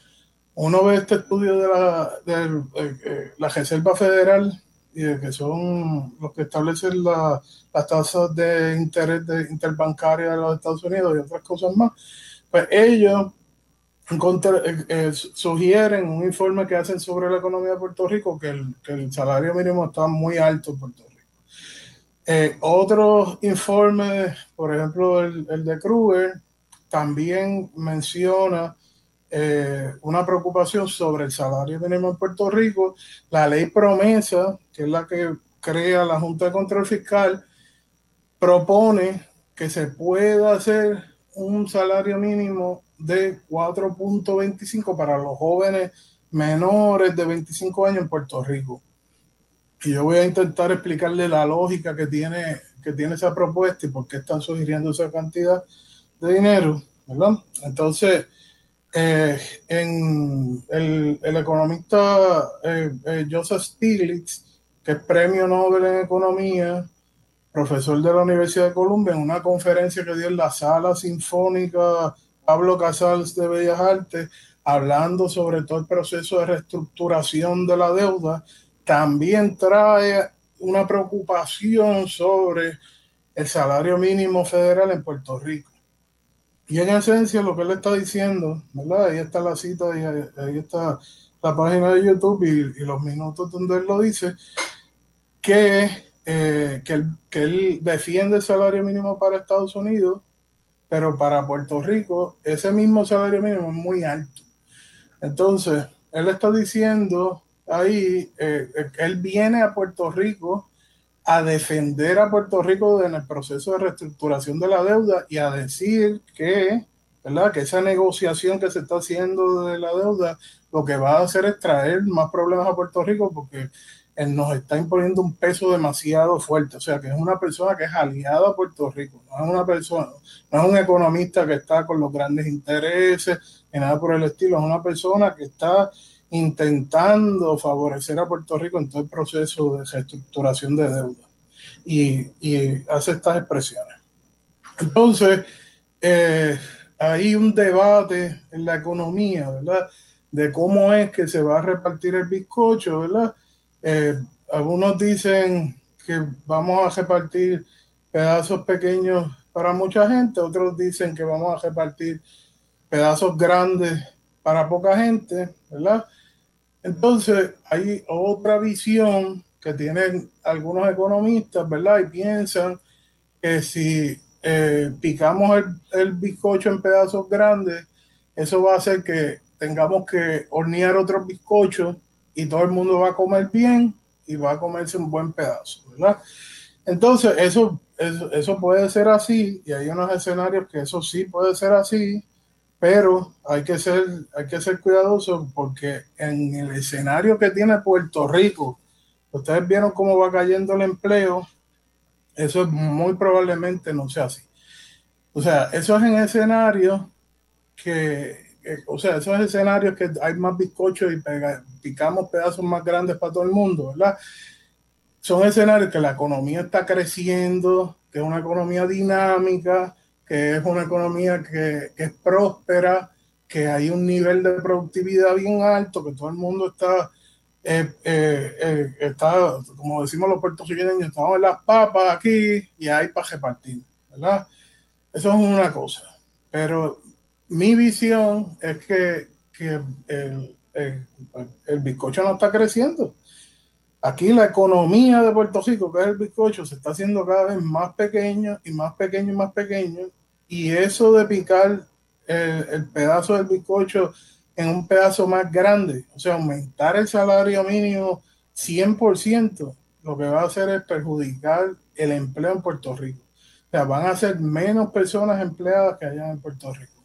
[SPEAKER 4] uno ve este estudio de la, de, eh, la Reserva Federal y de que son los que establecen las tasas de interés de interbancaria de los Estados Unidos y otras cosas más, pues ellos eh, eh, sugieren un informe que hacen sobre la economía de Puerto Rico que el, salario mínimo está muy alto en Puerto Rico. Eh, otros informes, por ejemplo el, de Kruger, también menciona una preocupación sobre el salario mínimo en Puerto Rico. La ley promesa, que es la que crea la Junta de Control Fiscal, propone que se pueda hacer un salario mínimo de 4.25 para los jóvenes menores de 25 años en Puerto Rico. Y yo voy a intentar explicarle la lógica que tiene, que tiene esa propuesta y por qué están sugiriendo esa cantidad de dinero. Entonces, eh, en el, el economista eh, eh, Joseph Stiglitz, que es premio Nobel en Economía, profesor de la Universidad de Columbia, en una conferencia que dio en la Sala Sinfónica Pablo Casals de Bellas Artes, hablando sobre todo el proceso de reestructuración de la deuda, también trae una preocupación sobre el salario mínimo federal en Puerto Rico. Y en esencia lo que él está diciendo, ¿verdad? Ahí está la cita ahí, está la página de YouTube y, los minutos donde él lo dice, que eh, que, que él defiende el salario mínimo para Estados Unidos, pero para Puerto Rico ese mismo salario mínimo es muy alto. Entonces, él está diciendo ahí eh, que él viene a Puerto Rico a defender a Puerto Rico en el proceso de reestructuración de la deuda y a decir que, ¿verdad? que esa negociación que se está haciendo de la deuda lo que va a hacer es traer más problemas a Puerto Rico porque él nos está imponiendo un peso demasiado fuerte. O sea, que es una persona que es aliada a Puerto Rico, no es una persona, no es un economista que está con los grandes intereses, ni nada por el estilo, es una persona que está intentando favorecer a Puerto Rico en todo el proceso de reestructuración de deuda. Y, hace estas expresiones. Entonces, eh, hay un debate en la economía, ¿verdad? De cómo es que se va a repartir el bizcocho, ¿verdad? Eh, algunos dicen que vamos a repartir pedazos pequeños para mucha gente, otros dicen que vamos a repartir pedazos grandes para poca gente, ¿verdad? Entonces hay otra visión que tienen algunos economistas, ¿verdad? Y piensan que si eh, picamos el, el bizcocho en pedazos grandes, eso va a hacer que tengamos que hornear otros bizcochos y todo el mundo va a comer bien y va a comerse un buen pedazo, ¿verdad? Entonces, eso, eso, puede ser así y hay unos escenarios que eso sí puede ser así, pero hay que ser, hay que ser cuidadosos porque en el escenario que tiene Puerto Rico, ustedes vieron cómo va cayendo el empleo, eso muy probablemente no sea así. O sea, eso es en escenario que o sea, esos escenarios que hay más bizcocho y picamos pedazos más grandes para todo el mundo, ¿verdad? Son escenarios que la economía está creciendo, que es una economía dinámica, que es una economía que, es próspera, que hay un nivel de productividad bien alto, que todo el mundo está, eh, eh, eh, está como decimos los puertorriqueños, estamos en las papas aquí y hay para repartir, ¿verdad? Eso es una cosa. Pero mi visión es que, el, el, bizcocho no está creciendo. Aquí la economía de Puerto Rico, que es el bizcocho, se está haciendo cada vez más pequeño y más pequeño y más pequeño. Y eso de picar el, pedazo del bizcocho en un pedazo más grande, o sea, aumentar el salario mínimo 100%, lo que va a hacer es perjudicar el empleo en Puerto Rico. O sea, van a ser menos personas empleadas que allá en Puerto Rico.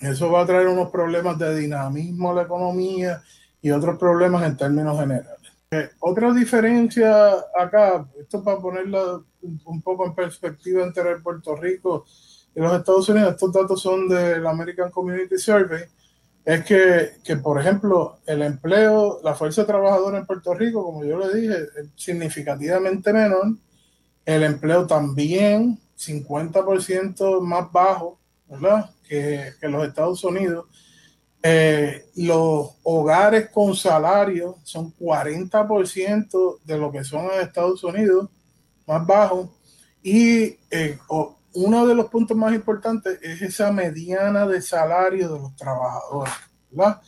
[SPEAKER 4] Eso va a traer unos problemas de dinamismo a la economía y otros problemas en términos generales. Eh, otra diferencia acá, esto para ponerlo un, poco en perspectiva entre Puerto Rico y los Estados Unidos, estos datos son del American Community Survey, es que, que, por ejemplo, el empleo, la fuerza trabajadora en Puerto Rico, como yo le dije, es significativamente menor. El empleo también 50% más bajo, ¿verdad? Que, que los Estados Unidos. Eh, los hogares con salario son 40% de lo que son en Estados Unidos, más bajo. Y eh, uno de los puntos más importantes es esa mediana de salario de los trabajadores, ¿verdad?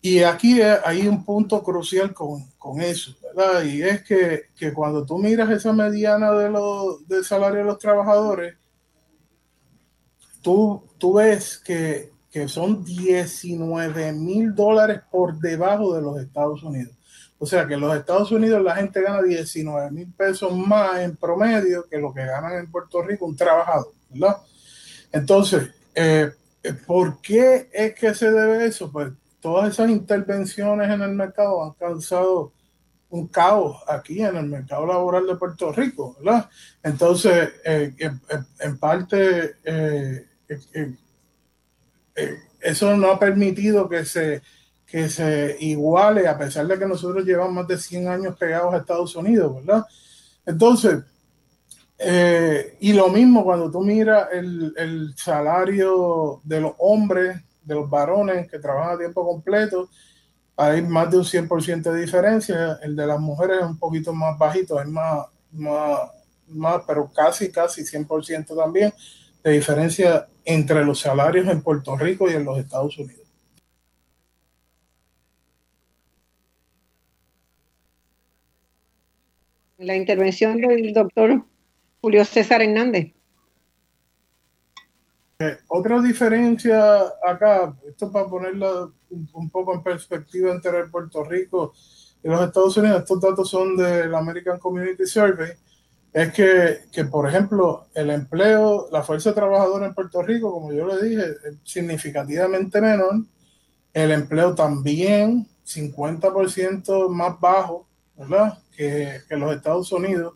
[SPEAKER 4] Y aquí hay un punto crucial con, con eso, ¿verdad? Y es que, que, cuando tú miras esa mediana de los, del salario de los trabajadores, tú, tú ves que, que son 19 mil dólares por debajo de los Estados Unidos. O sea que en los Estados Unidos la gente gana 19 mil pesos más en promedio que lo que ganan en Puerto Rico un trabajador, ¿verdad? Entonces, eh, ¿por qué es que se debe eso? Pues todas esas intervenciones en el mercado han causado un caos aquí en el mercado laboral de Puerto Rico, ¿verdad? Entonces, eh, en, parte, eh, eso no ha permitido que se que se iguale, a pesar de que nosotros llevamos más de 100 años pegados a Estados Unidos, ¿verdad? Entonces, eh, y lo mismo cuando tú miras el, el, salario de los hombres, de los varones que trabajan a tiempo completo, hay más de un 100% de diferencia. El de las mujeres es un poquito más bajito, es más, más, más pero casi, casi 100% también de diferencia entre los salarios en Puerto Rico y en los Estados Unidos.
[SPEAKER 1] la intervención del doctor Julio César Hernández.
[SPEAKER 4] Eh, otra diferencia acá, esto para ponerla un, poco en perspectiva entre Puerto Rico y los Estados Unidos, estos datos son del American Community Survey, es que, que, por ejemplo, el empleo, la fuerza trabajadora en Puerto Rico, como yo le dije, es significativamente menor. El empleo también 50% más bajo ¿verdad? Que, que los Estados Unidos.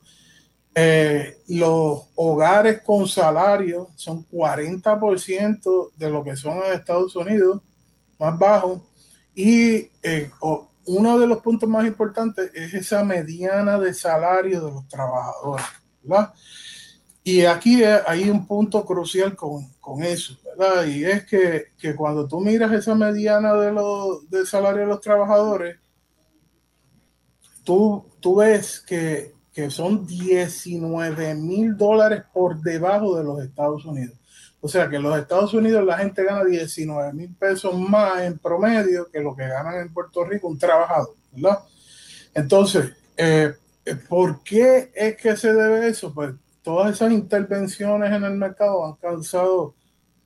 [SPEAKER 4] Eh, los hogares con salario son 40% de lo que son en Estados Unidos, más bajo. Y eh, uno de los puntos más importantes es esa mediana de salario de los trabajadores, ¿verdad? Y aquí hay un punto crucial con, con eso, ¿verdad? Y es que, que, cuando tú miras esa mediana de los, del salario de los trabajadores, tú, tú ves que, que son 19 mil dólares por debajo de los Estados Unidos. O sea que en los Estados Unidos la gente gana 19 mil pesos más en promedio que lo que ganan en Puerto Rico un trabajador, ¿verdad? Entonces, eh, ¿por qué es que se debe eso? Pues todas esas intervenciones en el mercado han causado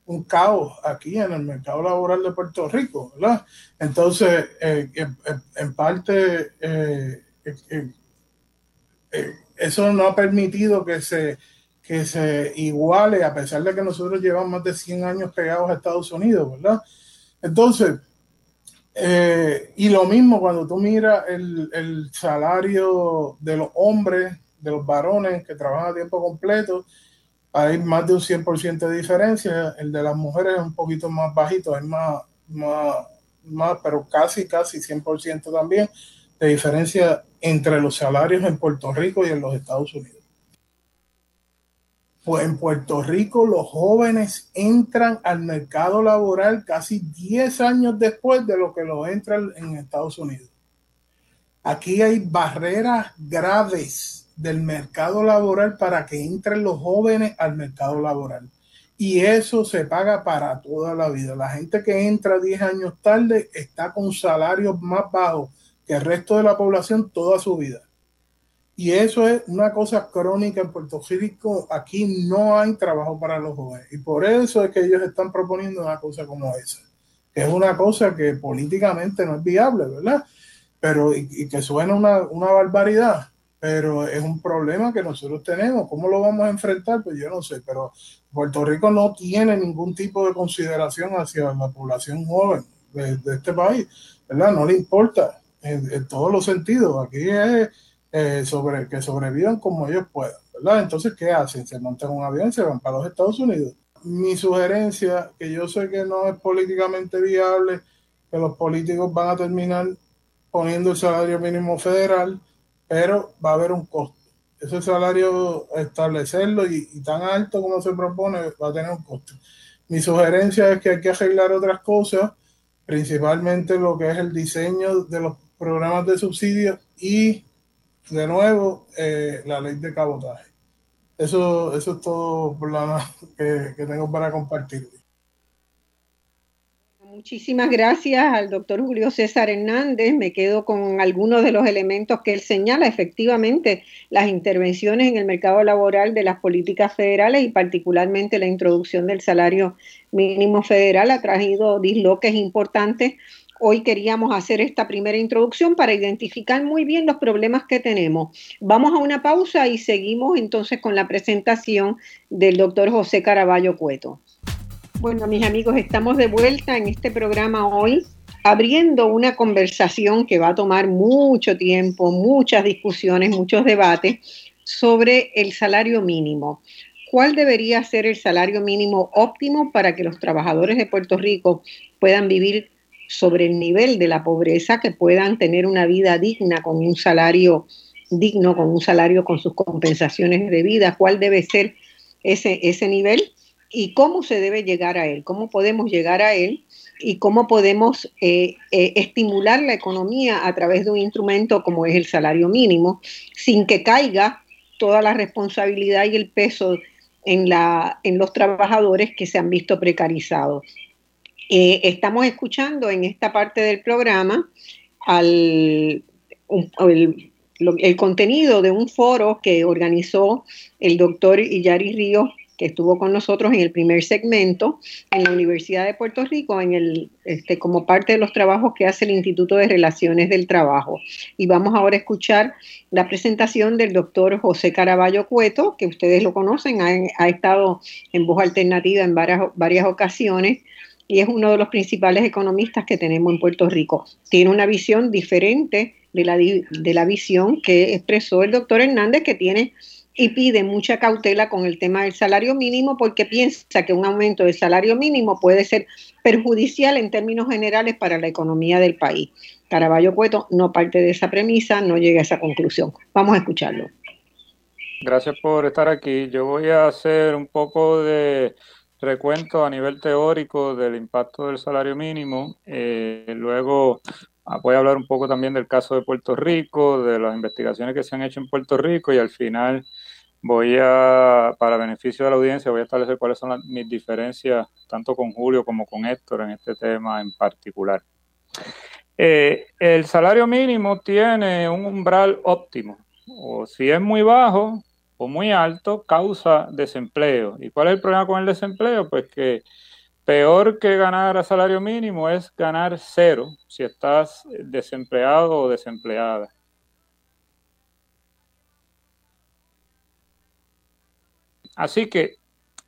[SPEAKER 4] un caos aquí en el mercado laboral de Puerto Rico, ¿verdad? Entonces, eh, en, parte, eh, eh, eso no ha permitido que se, que se iguale, a pesar de que nosotros llevamos más de 100 años pegados a Estados Unidos, ¿verdad? Entonces, y lo mismo cuando tú miras el, el salario de los hombres, de los varones que trabajan a tiempo completo, hay más de un 100% de diferencia. El de las mujeres es un poquito más bajito, es más, más, más pero casi, casi 100% también de diferencia entre los salarios en Puerto Rico y en los Estados Unidos. Pues en Puerto Rico los jóvenes entran al mercado laboral casi 10 años después de lo que lo entran en Estados Unidos. Aquí hay barreras graves del mercado laboral para que entren los jóvenes al mercado laboral. Y eso se paga para toda la vida. La gente que entra 10 años tarde está con salarios más bajos que el resto de la población toda su vida. Y eso es una cosa crónica en Puerto Rico. Aquí no hay trabajo para los jóvenes. Y por eso es que ellos están proponiendo una cosa como esa. Que es una cosa que políticamente no es viable, ¿verdad? Pero y, que suena una, una barbaridad pero es un problema que nosotros tenemos. ¿Cómo lo vamos a enfrentar? Pues yo no sé, pero Puerto Rico no tiene ningún tipo de consideración hacia la población joven de, este país. ¿verdad? No le importa en, todos los sentidos. Aquí es eh, sobre, que sobrevivan como ellos puedan, ¿verdad? Entonces, ¿qué hacen? Se montan un avión y se van para los Estados Unidos. Mi sugerencia, que yo sé que no es políticamente viable, que los políticos van a terminar poniendo el salario mínimo federal, pero va a haber un costo. Ese salario, establecerlo y, y tan alto como se propone, va a tener un costo. Mi sugerencia es que hay que arreglar otras cosas, principalmente lo que es el diseño de los programas de subsidio y, de nuevo, eh, la ley de cabotaje. Eso, eso es todo por la, [LAUGHS] que, que tengo para compartir.
[SPEAKER 1] Muchísimas gracias al doctor Julio César Hernández. Me quedo con algunos de los elementos que él señala. Efectivamente, las intervenciones en el mercado laboral de las políticas federales y particularmente la introducción del salario mínimo federal ha traído disloques importantes. Hoy queríamos hacer esta primera introducción para identificar muy bien los problemas que tenemos. Vamos a una pausa y seguimos entonces con la presentación del doctor José Caraballo Cueto. Bueno, mis amigos, estamos de vuelta en este programa hoy, abriendo una conversación que va a tomar mucho tiempo, muchas discusiones, muchos debates sobre el salario mínimo. ¿Cuál debería ser el salario mínimo óptimo para que los trabajadores de Puerto Rico puedan vivir sobre el nivel de la pobreza, que puedan tener una vida digna con un salario digno, con un salario con sus compensaciones de vida? ¿Cuál debe ser ese, ese nivel? y cómo se debe llegar a él, cómo podemos llegar a él y cómo podemos eh, eh, estimular la economía a través de un instrumento como es el salario mínimo, sin que caiga toda la responsabilidad y el peso en, la, en los trabajadores que se han visto precarizados. Eh, estamos escuchando en esta parte del programa el contenido de un foro que organizó el doctor Iyari Ríos que estuvo con nosotros en el primer segmento en la Universidad de Puerto Rico, en el, este, como parte de los trabajos que hace el Instituto de Relaciones del Trabajo. Y vamos ahora a escuchar la presentación del doctor José Caraballo Cueto, que ustedes lo conocen, ha, estado en voz alternativa en varias, varias ocasiones y es uno de los principales economistas que tenemos en Puerto Rico. Tiene una visión diferente de la, de la visión que expresó el doctor Hernández, que tiene y pide mucha cautela con el tema del salario mínimo porque piensa que un aumento del salario mínimo puede ser perjudicial en términos generales para la economía del país. Caraballo Cueto no parte de esa premisa, no llega a esa conclusión. Vamos a escucharlo.
[SPEAKER 5] Gracias por estar aquí. Yo voy a hacer un poco de recuento a nivel teórico del impacto del salario mínimo. Eh, luego ah, voy a hablar un poco también del caso de Puerto Rico, de las investigaciones que se han hecho en Puerto Rico y al final voy a, para beneficio de la audiencia, voy a establecer cuáles son mis diferencias tanto con Julio como con Héctor en este tema en particular. Eh, el salario mínimo tiene un umbral óptimo, o si es muy bajo o muy alto, causa desempleo. ¿Y cuál es el problema con el desempleo? Pues que peor que ganar a salario mínimo es ganar cero si estás desempleado o desempleada. Así que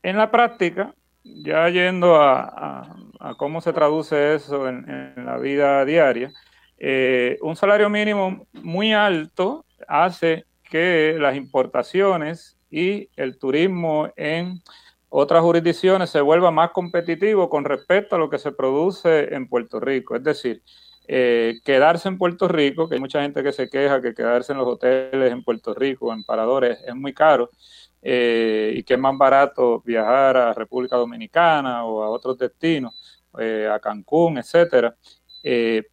[SPEAKER 5] en la práctica, ya yendo a, cómo se traduce eso en, la vida diaria, eh, un salario mínimo muy alto hace que las importaciones y el turismo en otras jurisdicciones se vuelva más competitivo con respecto a lo que se produce en Puerto Rico. Es decir, eh, quedarse en Puerto Rico, que hay mucha gente que se queja que quedarse en los hoteles en Puerto Rico, en paradores, es muy caro. Eh, y que es más barato viajar a República Dominicana o a otros destinos, eh, a Cancún, etcétera,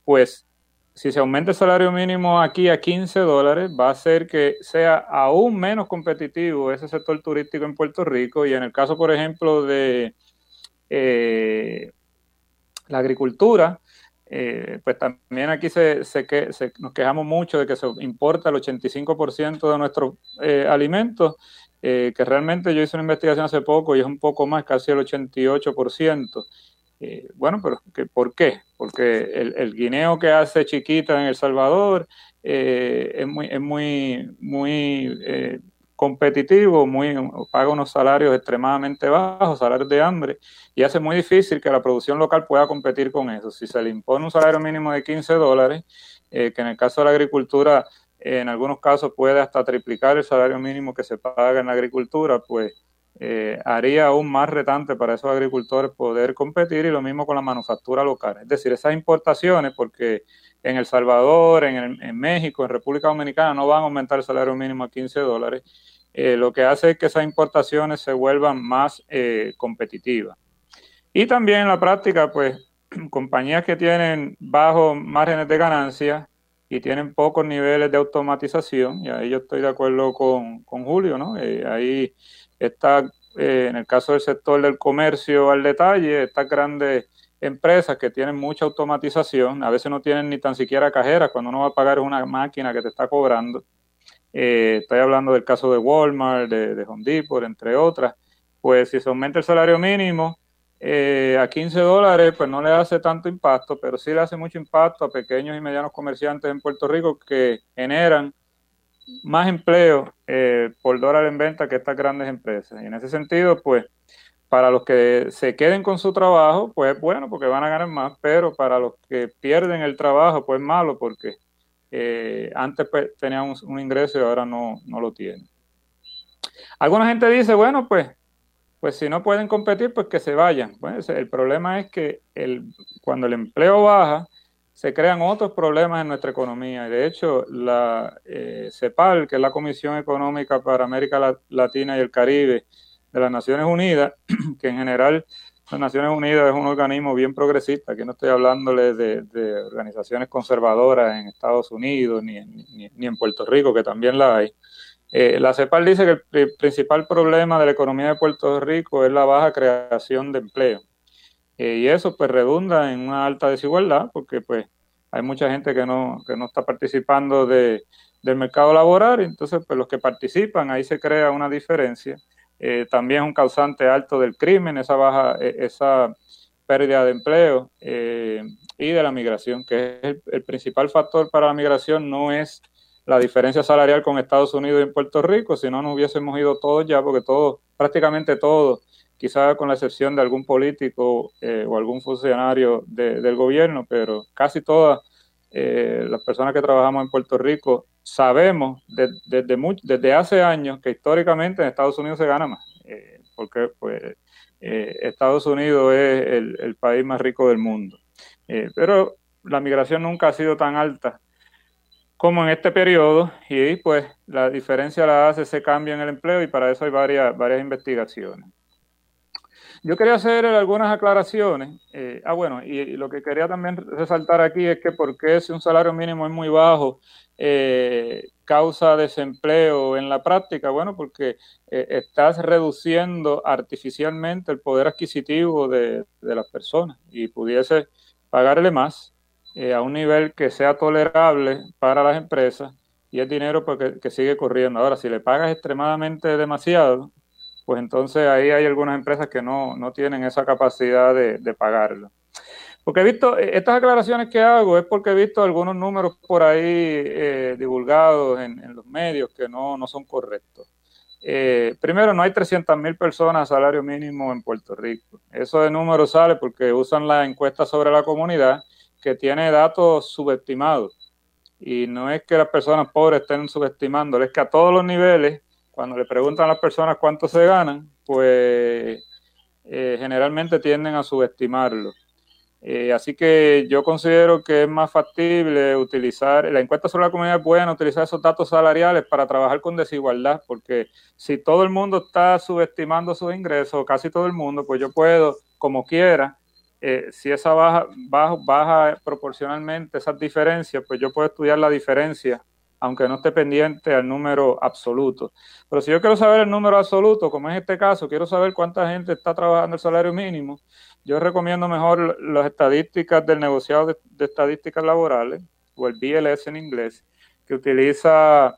[SPEAKER 5] pues si se aumenta el salario mínimo aquí a 15 dólares, va a hacer que sea aún menos competitivo ese sector turístico en Puerto Rico. Y en el caso, por ejemplo, de la agricultura, pues también aquí se, se, nos quejamos mucho de que se importa el 85% de nuestros alimentos eh, que realmente yo hice una investigación hace poco y es un poco más, casi el 88%. Eh, bueno, pero ¿por qué? Porque el, guineo que hace chiquita en El Salvador eh, es muy, es muy, muy competitivo, muy, paga unos salarios extremadamente bajos, salarios de hambre, y hace muy difícil que la producción local pueda competir con eso. Si se le impone un salario mínimo de 15 dólares, eh, que en el caso de la agricultura, en algunos casos puede hasta triplicar el salario mínimo que se paga en la agricultura, pues eh, haría aún más retante para esos agricultores poder competir y lo mismo con la manufactura local. Es decir, esas importaciones, porque en El Salvador, en, México, en República Dominicana no van a aumentar el salario mínimo a 15 dólares, eh, lo que hace es que esas importaciones se vuelvan más eh, competitivas. Y también en la práctica, pues, [CLEARS THROAT] compañías que tienen bajos márgenes de ganancia y tienen pocos niveles de automatización, y ahí yo estoy de acuerdo con, Julio, ¿no? ahí está, eh, en el caso del sector del comercio al detalle, estas grandes empresas que tienen mucha automatización, a veces no tienen ni tan siquiera cajeras, cuando uno va a pagar una máquina que te está cobrando. Eh, estoy hablando del caso de Walmart, de, Home Depot, entre otras. Pues si se aumenta el salario mínimo eh, a 15 dólares, pues no le hace tanto impacto, pero sí le hace mucho impacto a pequeños y medianos comerciantes en Puerto Rico que generan más empleo eh, por dólar en venta que estas grandes empresas. Y en ese sentido, pues, para los que se queden con su trabajo, pues bueno, porque van a ganar más, pero para los que pierden el trabajo, pues malo, porque eh, antes pues, tenían un, ingreso y ahora no, no lo tienen. Alguna gente dice, bueno, pues, pues si no pueden competir, pues que se vayan. El problema es que el, cuando el empleo baja, se crean otros problemas en nuestra economía. Y de hecho, la eh, CEPAL, que es la Comisión Económica para América Latina y el Caribe de las Naciones Unidas, [CLEARS THROAT] que en general las Naciones Unidas es un organismo bien progresista, aquí no estoy hablándole de, organizaciones conservadoras en Estados Unidos ni, en Puerto Rico, que también la hay. Eh, la CEPAL dice que el principal problema de la economía de Puerto Rico es la baja creación de empleo. Eh, y eso pues redunda en una alta desigualdad porque pues hay mucha gente que no, que no está participando de, del mercado laboral, entonces pues los que participan, ahí se crea una diferencia. Eh, también es un causante alto del crimen, esa baja, e, esa pérdida de empleo eh, y de la migración, que es el, principal factor para la migración, no es la diferencia salarial con Estados Unidos y en Puerto Rico, si no nos hubiésemos ido todos ya, porque todos, prácticamente todos, quizá con la excepción de algún político eh, o algún funcionario del gobierno, pero casi todas eh, las personas que trabajamos en Puerto Rico sabemos desde, desde hace años que históricamente en Estados Unidos se gana más, eh, porque pues, Estados Unidos es el, el, país más rico del mundo. pero la migración nunca ha sido tan alta como en este periodo y pues la diferencia la hace ese cambio en el empleo y para eso hay varias, varias investigaciones. Yo quería hacer algunas aclaraciones. Eh, ah, bueno, y, lo que quería también resaltar aquí es que porque si un salario mínimo es muy bajo, eh, causa desempleo en la práctica, bueno, porque eh, estás reduciendo artificialmente el poder adquisitivo de, las personas y pudiese pagarle más a un nivel que sea tolerable para las empresas y el dinero porque, pues, que sigue corriendo. Ahora, si le pagas extremadamente demasiado, pues entonces ahí hay algunas empresas que no, tienen esa capacidad de, pagarlo. Porque he visto, eh, estas aclaraciones que hago es porque he visto algunos números por ahí eh, divulgados en, los medios que no, son correctos. Eh, primero, no hay 300 mil personas a salario mínimo en Puerto Rico. Eso de número sale porque usan la encuesta sobre la comunidad que tiene datos subestimados. Y no es que las personas pobres estén subestimando, es que a todos los niveles cuando le preguntan a las personas cuánto se ganan, pues eh, generalmente tienden a subestimarlo. Eh, así que yo considero que es más factible utilizar, la encuesta sobre la comunidad pueden utilizar esos datos salariales para trabajar con desigualdad, porque si todo el mundo está subestimando sus ingresos, casi todo el mundo, pues yo puedo, como quiera, eh, si esa baja, baja, baja proporcionalmente esas diferencias, pues yo puedo estudiar la diferencia aunque no esté pendiente al número absoluto. Pero si yo quiero saber el número absoluto, como es este caso, quiero saber cuánta gente está trabajando el salario mínimo, yo recomiendo mejor las estadísticas del negociado de, estadísticas laborales, o el BLS en inglés, que utiliza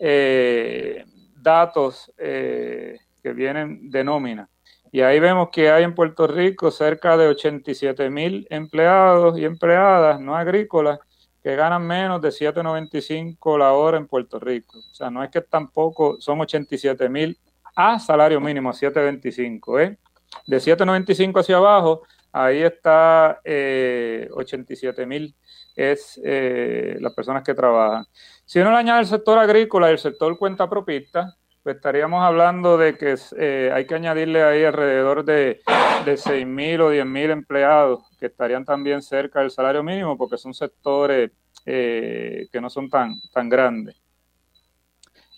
[SPEAKER 5] eh, datos eh, que vienen de nómina. Y ahí vemos que hay en Puerto Rico cerca de 87 mil empleados y empleadas no agrícolas que ganan menos de 7.95 la hora en Puerto Rico. O sea, no es que tampoco son 87 mil a salario mínimo, a 7.25. ¿eh? De 7.95 hacia abajo, ahí está eh, 87 mil, es eh, las personas que trabajan. Si uno le añade el sector agrícola y el sector cuenta propista, pues estaríamos hablando de que eh, hay que añadirle ahí alrededor de, de 6 mil o 10 mil empleados que estarían también cerca del salario mínimo porque son sectores eh, que no son tan, tan grandes.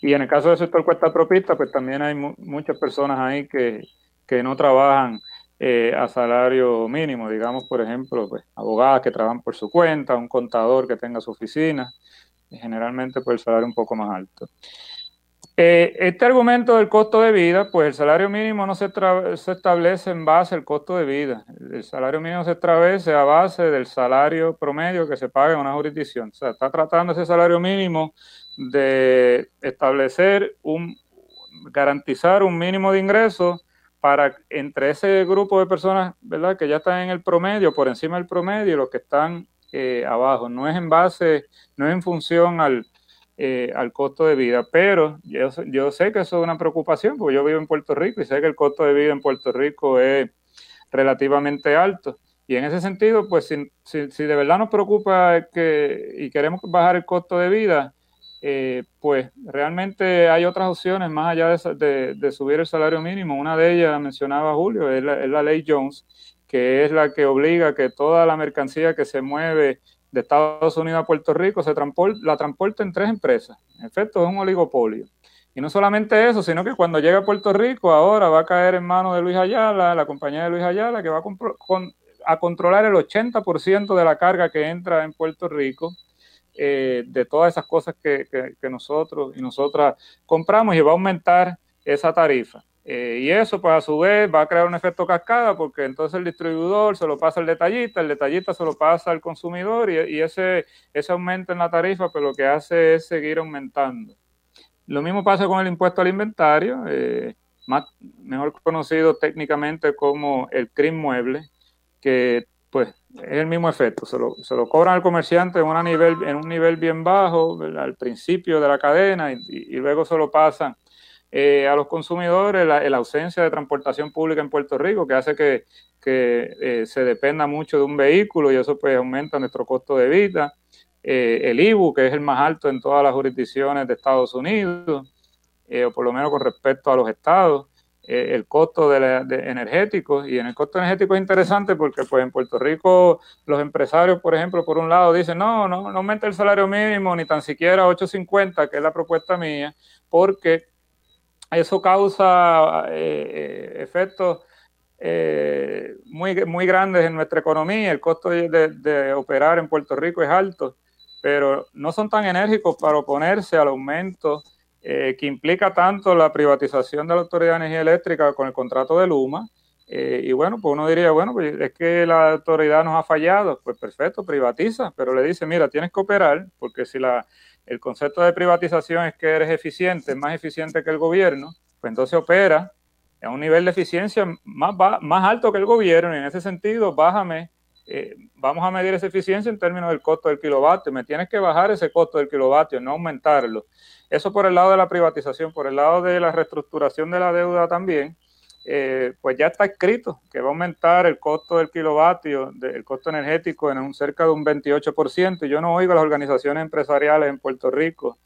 [SPEAKER 5] Y en el caso del sector cuesta propista, pues también hay muchas personas ahí que, que no trabajan eh, a salario mínimo, digamos, por ejemplo, pues, abogadas que trabajan por su cuenta, un contador que tenga su oficina, generalmente pues el salario un poco más alto. Eh, este argumento del costo de vida, pues el salario mínimo no se, se, establece en base al costo de vida. El salario mínimo se establece a base del salario promedio que se paga en una jurisdicción. O sea, está tratando ese salario mínimo de establecer un, garantizar un mínimo de ingresos para entre ese grupo de personas, ¿verdad? Que ya están en el promedio, por encima del promedio, y los que están eh, abajo. No es en base, no es en función al, eh, al costo de vida, pero yo, yo sé que eso es una preocupación, porque yo vivo en Puerto Rico y sé que el costo de vida en Puerto Rico es relativamente alto. Y en ese sentido, pues si, si, de verdad nos preocupa que, y queremos bajar el costo de vida, eh, pues realmente hay otras opciones más allá de, de, subir el salario mínimo. Una de ellas, mencionaba Julio, es la, es la, ley Jones, que es la que obliga que toda la mercancía que se mueve de Estados Unidos a Puerto Rico se la transporta en tres empresas. En efecto, es un oligopolio. Y no solamente eso, sino que cuando llega a Puerto Rico, ahora va a caer en manos de Luis Ayala, la compañía de Luis Ayala, que va a, con, a controlar el 80% de la carga que entra en Puerto Rico eh, de todas esas cosas que, nosotros y nosotras compramos y va a aumentar esa tarifa. Eh, y eso, pues a su vez, va a crear un efecto cascada porque entonces el distribuidor se lo pasa al detallista, el detallista se lo pasa al consumidor y, ese, ese aumento en la tarifa, pues lo que hace es seguir aumentando. Lo mismo pasa con el impuesto al inventario, eh, más, mejor conocido técnicamente como el CRIM mueble, que pues es el mismo efecto, se lo, se lo cobran al comerciante en, una nivel, en un nivel bien bajo al principio de la cadena y, luego se lo pasan eh, a los consumidores la, la, ausencia de transportación pública en Puerto Rico que hace que, que eh, se dependa mucho de un vehículo y eso pues aumenta nuestro costo de vida. Eh, el IBU, que es el más alto en todas las jurisdicciones de Estados Unidos, o por lo menos con respecto a los estados. Eh, el costo de, energético y en el costo energético es interesante porque pues en Puerto Rico los empresarios, por ejemplo, por un lado dicen, no, no, no aumente el salario mínimo ni tan siquiera 8.50, que es la propuesta mía, porque eso causa eh, eh, efectos muy, muy grandes en nuestra economía, el costo de, operar en Puerto Rico es alto, pero no son tan enérgicos para oponerse al aumento eh, que implica tanto la privatización de la Autoridad de Energía Eléctrica con el contrato de Luma. Eh, y bueno, pues uno diría, bueno, pues es que la autoridad nos ha fallado. Pues perfecto, privatiza, pero le dice, mira, tienes que operar, porque si la, el concepto de privatización es que eres eficiente, más eficiente que el gobierno, pues entonces opera a un nivel de eficiencia más, alto que el gobierno. Y en ese sentido, bájame eh, vamos a medir esa eficiencia en términos del costo del kilovatio. Me tienes que bajar ese costo del kilovatio, no aumentarlo. Eso por el lado de la privatización, por el lado de la reestructuración de la deuda también, eh, pues ya está escrito que va a aumentar el costo del kilovatio, el costo energético en un cerca de un 28%. Y yo no oigo a las organizaciones empresariales en Puerto Rico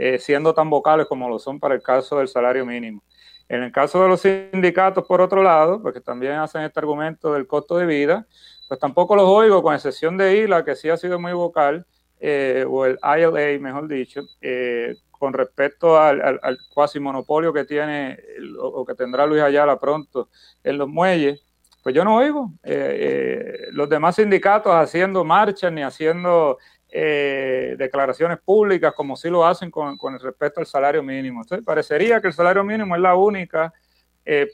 [SPEAKER 5] eh, siendo tan vocales como lo son para el caso del salario mínimo. En el caso de los sindicatos, por otro lado, porque también hacen este argumento del costo de vida, pues tampoco los oigo, con excepción de ILA, que sí ha sido muy vocal, eh, o el ILA, mejor dicho, eh, con respecto al, cuasi monopolio que tiene o que tendrá Luis Ayala pronto en los muelles, pues yo no oigo eh, los demás sindicatos haciendo marchas ni haciendo declaraciones públicas como sí lo hacen con, con respecto al salario mínimo. Entonces, parecería que el salario mínimo es la única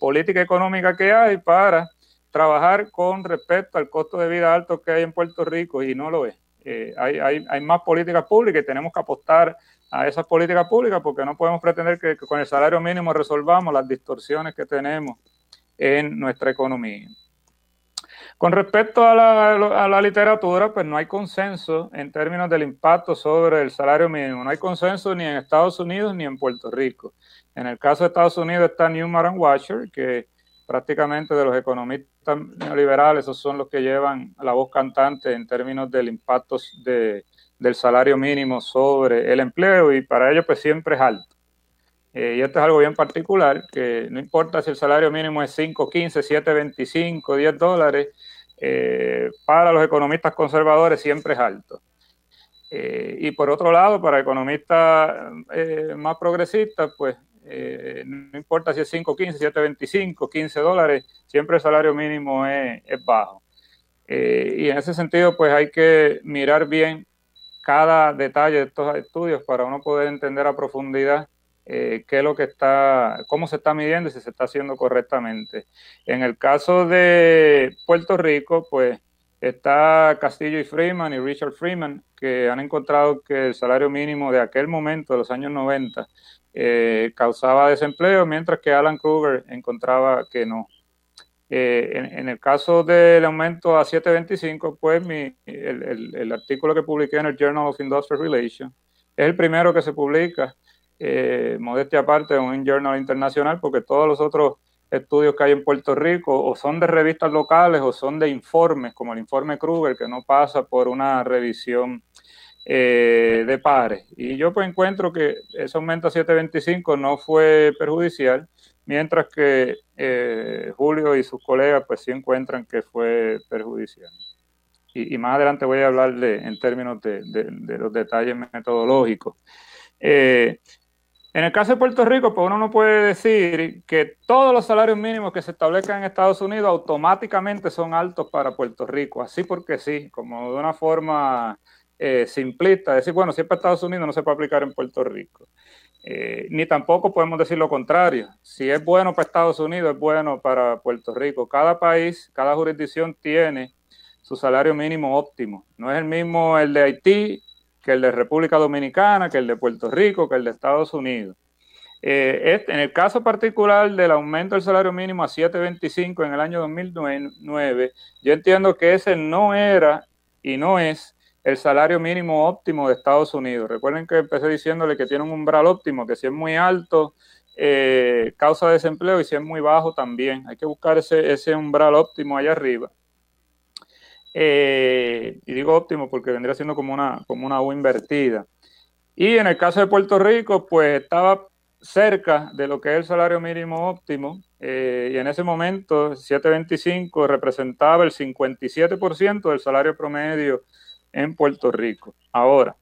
[SPEAKER 5] política económica que hay para trabajar con respecto al costo de vida alto que hay en Puerto Rico y no lo es. Eh, hay, hay, hay, más políticas públicas y tenemos que apostar a esas políticas públicas porque no podemos pretender que, con el salario mínimo resolvamos las distorsiones que tenemos en nuestra economía. Con respecto a la, literatura, pues no hay consenso en términos del impacto sobre el salario mínimo. No hay consenso ni en Estados Unidos ni en Puerto Rico. En el caso de Estados Unidos está Newman Watcher, que prácticamente de los economistas neoliberales, esos son los que llevan la voz cantante en términos del impacto del salario mínimo sobre el empleo y para ellos pues siempre es alto. Eh, y esto es algo bien particular, que no importa si el salario mínimo es 5, 15, 7, 25, 10 dólares, eh, para los economistas conservadores siempre es alto. Eh, y por otro lado, para economistas más progresistas, pues no importa si es 5, 15, 7, 25, 15 dólares, siempre el salario mínimo es, es bajo. y en ese sentido, pues hay que mirar bien cada detalle de estos estudios para uno poder entender a profundidad eh, qué es lo que está, cómo se está midiendo y si se está haciendo correctamente. En el caso de Puerto Rico, pues está Castillo y Freeman y Richard Freeman, que han encontrado que el salario mínimo de aquel momento, de los años 90, eh, causaba desempleo, mientras que Alan Kruger encontraba que no. Eh, en, el caso del aumento a 7.25, pues mi, el, el, artículo que publiqué en el Journal of Industrial Relations es el primero que se publica eh, modestia aparte, un journal internacional, porque todos los otros estudios que hay en Puerto Rico o son de revistas locales o son de informes, como el informe Kruger, que no pasa por una revisión eh, de pares. Y yo pues encuentro que ese aumento a 7.25 no fue perjudicial, mientras que eh, Julio y sus colegas pues sí encuentran que fue perjudicial. Y, más adelante voy a hablarle en términos de, los detalles metodológicos. Eh, en el caso de Puerto Rico, pues uno no puede decir que todos los salarios mínimos que se establezcan en Estados Unidos automáticamente son altos para Puerto Rico, así porque sí, como de una forma eh, simplista, decir, bueno, si es para Estados Unidos no se puede aplicar en Puerto Rico. Eh, ni tampoco podemos decir lo contrario. Si es bueno para Estados Unidos, es bueno para Puerto Rico. Cada país, cada jurisdicción tiene su salario mínimo óptimo. No es el mismo el de Haití que el de República Dominicana, que el de Puerto Rico, que el de Estados Unidos. Eh, este, en el caso particular del aumento del salario mínimo a 7.25 en el año 2009, yo entiendo que ese no era y no es el salario mínimo óptimo de Estados Unidos. Recuerden que empecé diciéndole que tiene un umbral óptimo, que si es muy alto, eh, causa desempleo y si es muy bajo también. Hay que buscar ese, ese umbral óptimo allá arriba. Eh, y digo óptimo porque vendría siendo como una, como una U invertida. Y en el caso de Puerto Rico, pues estaba cerca de lo que es el salario mínimo óptimo, eh, y en ese momento 725 representaba el 57% del salario promedio en Puerto Rico. Ahora,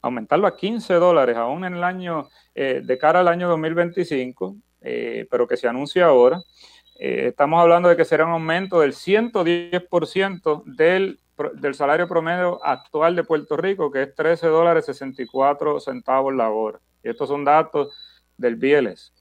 [SPEAKER 5] aumentarlo a 15 dólares aún en el año, eh, de cara al año 2025, pero que se anuncia ahora, eh, estamos hablando de que será un aumento del 110% del, del salario promedio actual de Puerto Rico, que es 13 dólares 64 centavos la hora. Y estos son datos del BLS.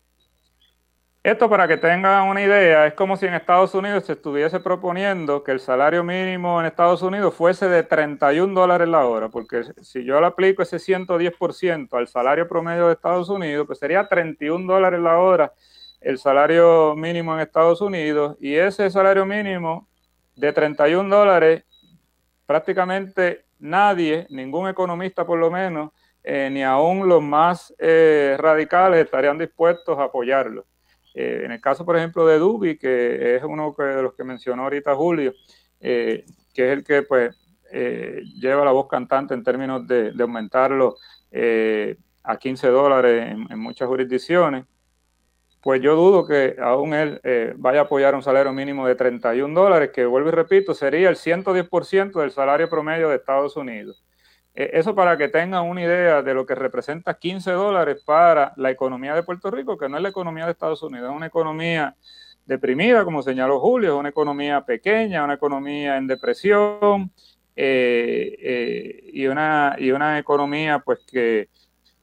[SPEAKER 5] Esto para que tengan una idea, es como si en Estados Unidos se estuviese proponiendo que el salario mínimo en Estados Unidos fuese de 31 dólares la hora, porque si yo le aplico ese 110% al salario promedio de Estados Unidos, pues sería 31 dólares la hora el salario mínimo en Estados Unidos y ese salario mínimo de 31 dólares, prácticamente nadie, ningún economista por lo menos, eh, ni aún los más eh, radicales estarían dispuestos a apoyarlo. Eh, en el caso, por ejemplo, de Dubi, que es uno de los que mencionó ahorita Julio, que es el que pues lleva la voz cantante en términos de, aumentarlo a 15 dólares en muchas jurisdicciones, pues yo dudo que aún él eh, vaya a apoyar un salario mínimo de 31 dólares, que vuelvo y repito, sería el 110% del salario promedio de Estados Unidos. E, eso para que tengan una idea de lo que representa 15 dólares para la economía de Puerto Rico, que no es la economía de Estados Unidos, es una economía deprimida, como señaló Julio, es una economía pequeña, una economía en depresión eh, eh, y, una, y una economía pues que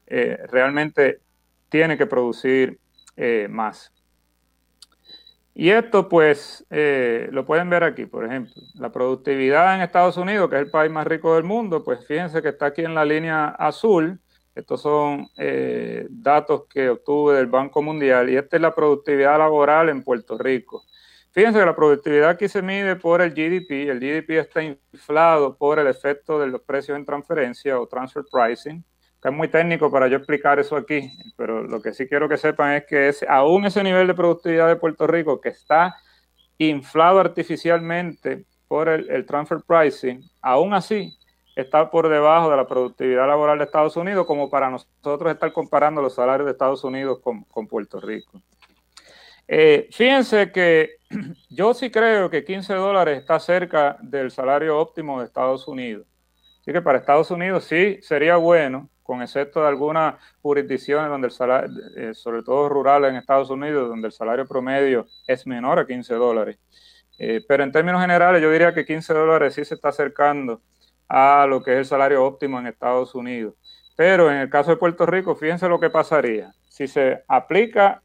[SPEAKER 5] realmente tiene que producir eh, más. Y esto pues eh, lo pueden ver aquí, por ejemplo, la productividad en Estados Unidos, que es el país más rico del mundo, pues fíjense que está aquí en la línea azul. Estos son eh, datos que obtuve del Banco Mundial y esta es la productividad laboral en Puerto Rico. Fíjense que la productividad aquí se mide por el GDP. El GDP está inflado por el efecto de los precios en transferencia o transfer pricing, es muy técnico para yo explicar eso aquí, pero lo que sí quiero que sepan es que es, aún ese nivel de productividad de Puerto Rico que está inflado artificialmente por el, transfer pricing, aún así está por debajo de la productividad laboral de Estados Unidos, como para nosotros estar comparando los salarios de Estados Unidos con, Puerto Rico. Eh, fíjense que [CLEARS THROAT] yo sí creo que 15 dólares está cerca del salario óptimo de Estados Unidos. Así que para Estados Unidos sí sería bueno, con excepto de algunas jurisdicciones donde el salario, eh, sobre todo rurales en Estados Unidos, donde el salario promedio es menor a 15 dólares. Eh, pero en términos generales, yo diría que 15 dólares sí se está acercando a lo que es el salario óptimo en Estados Unidos. Pero en el caso de Puerto Rico, fíjense lo que pasaría. Si se aplica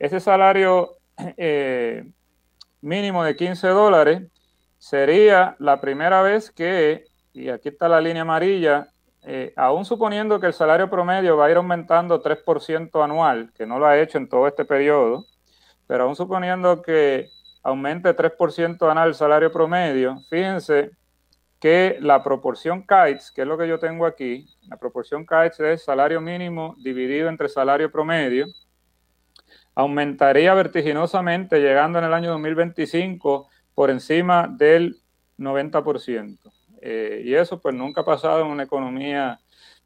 [SPEAKER 5] ese salario eh, mínimo de 15 dólares, sería la primera vez que, y aquí está la línea amarilla, eh, aún suponiendo que el salario promedio va a ir aumentando 3% anual, que no lo ha hecho en todo este periodo, pero aún suponiendo que aumente 3% anual el salario promedio, fíjense que la proporción KITES, que es lo que yo tengo aquí, la proporción KITES es salario mínimo dividido entre salario promedio, aumentaría vertiginosamente llegando en el año 2025 por encima del 90%. Eh, y eso pues nunca ha pasado en una economía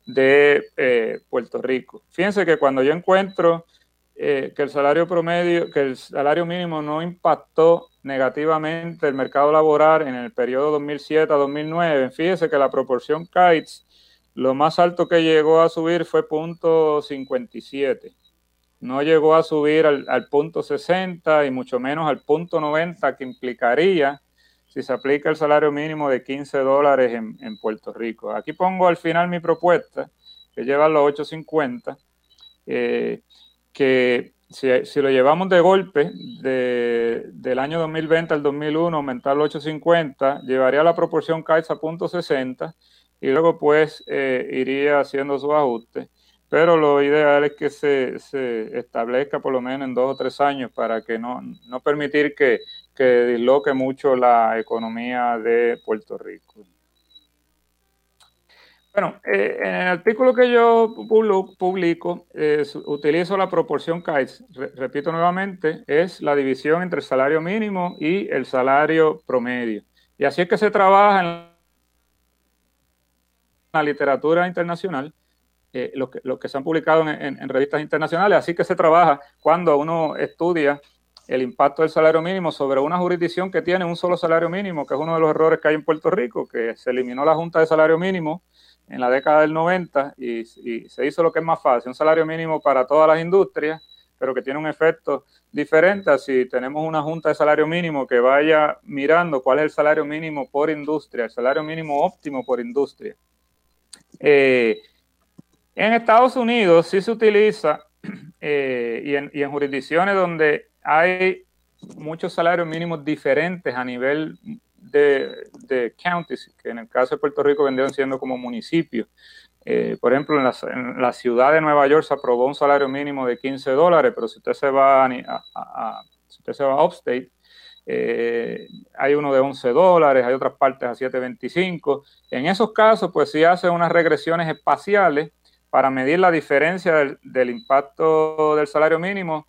[SPEAKER 5] de eh, Puerto Rico. Fíjense que cuando yo encuentro eh, que el salario promedio, que el salario mínimo no impactó negativamente el mercado laboral en el periodo 2007 a 2009. Fíjese que la proporción KITES, lo más alto que llegó a subir fue punto 57. No llegó a subir al, punto 60 y mucho menos al punto 90 que implicaría si se aplica el salario mínimo de 15 dólares en, Puerto Rico. Aquí pongo al final mi propuesta, que lleva los 850. Eh, que si, lo llevamos de golpe del año 2020 al 2001, aumentar los 850, llevaría la proporción CAIS a punto 60 y luego pues eh, iría haciendo su ajuste. Pero lo ideal es que se, se, establezca por lo menos en dos o tres años para que no, no permitir que, que disloque mucho la economía de Puerto Rico. Bueno, eh, en el artículo que yo publico, utilizo la proporción KITES. repito nuevamente, es la división entre el salario mínimo y el salario promedio. Y así es que se trabaja en la literatura internacional, eh, lo, que, que, se han publicado en, en, revistas internacionales, así que se trabaja cuando uno estudia el impacto del salario mínimo sobre una jurisdicción que tiene un solo salario mínimo, que es uno de los errores que hay en Puerto Rico, que se eliminó la Junta de Salario Mínimo en la década del 90 y, se hizo lo que es más fácil, un salario mínimo para todas las industrias, pero que tiene un efecto diferente a si tenemos una junta de salario mínimo que vaya mirando cuál es el salario mínimo por industria, el salario mínimo óptimo por industria. Eh, en Estados Unidos sí se utiliza [CLEARS THROAT] eh, y, en, y en jurisdicciones donde hay muchos salarios mínimos diferentes a nivel de, de, counties, que en el caso de Puerto Rico vendrían siendo como municipios. Eh, por ejemplo, en la, ciudad de Nueva York se aprobó un salario mínimo de 15 dólares, pero si usted se va a, usted se va a Upstate, eh, hay uno de 11 dólares, hay otras partes a 7.25. En esos casos, pues sí hace unas regresiones espaciales para medir la diferencia del impacto del salario mínimo,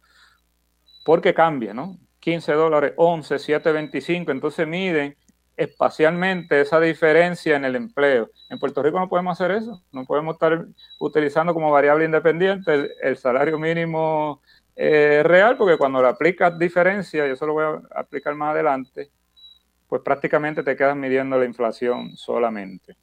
[SPEAKER 5] porque cambia, ¿no? 15 dólares, 11, 7.25, entonces miden espacialmente esa diferencia en el empleo. En Puerto Rico no podemos hacer eso, no podemos estar utilizando como variable independiente el, salario mínimo eh, real, porque cuando le aplicas diferencia, y eso lo voy a aplicar más adelante, pues prácticamente te quedas midiendo la inflación solamente.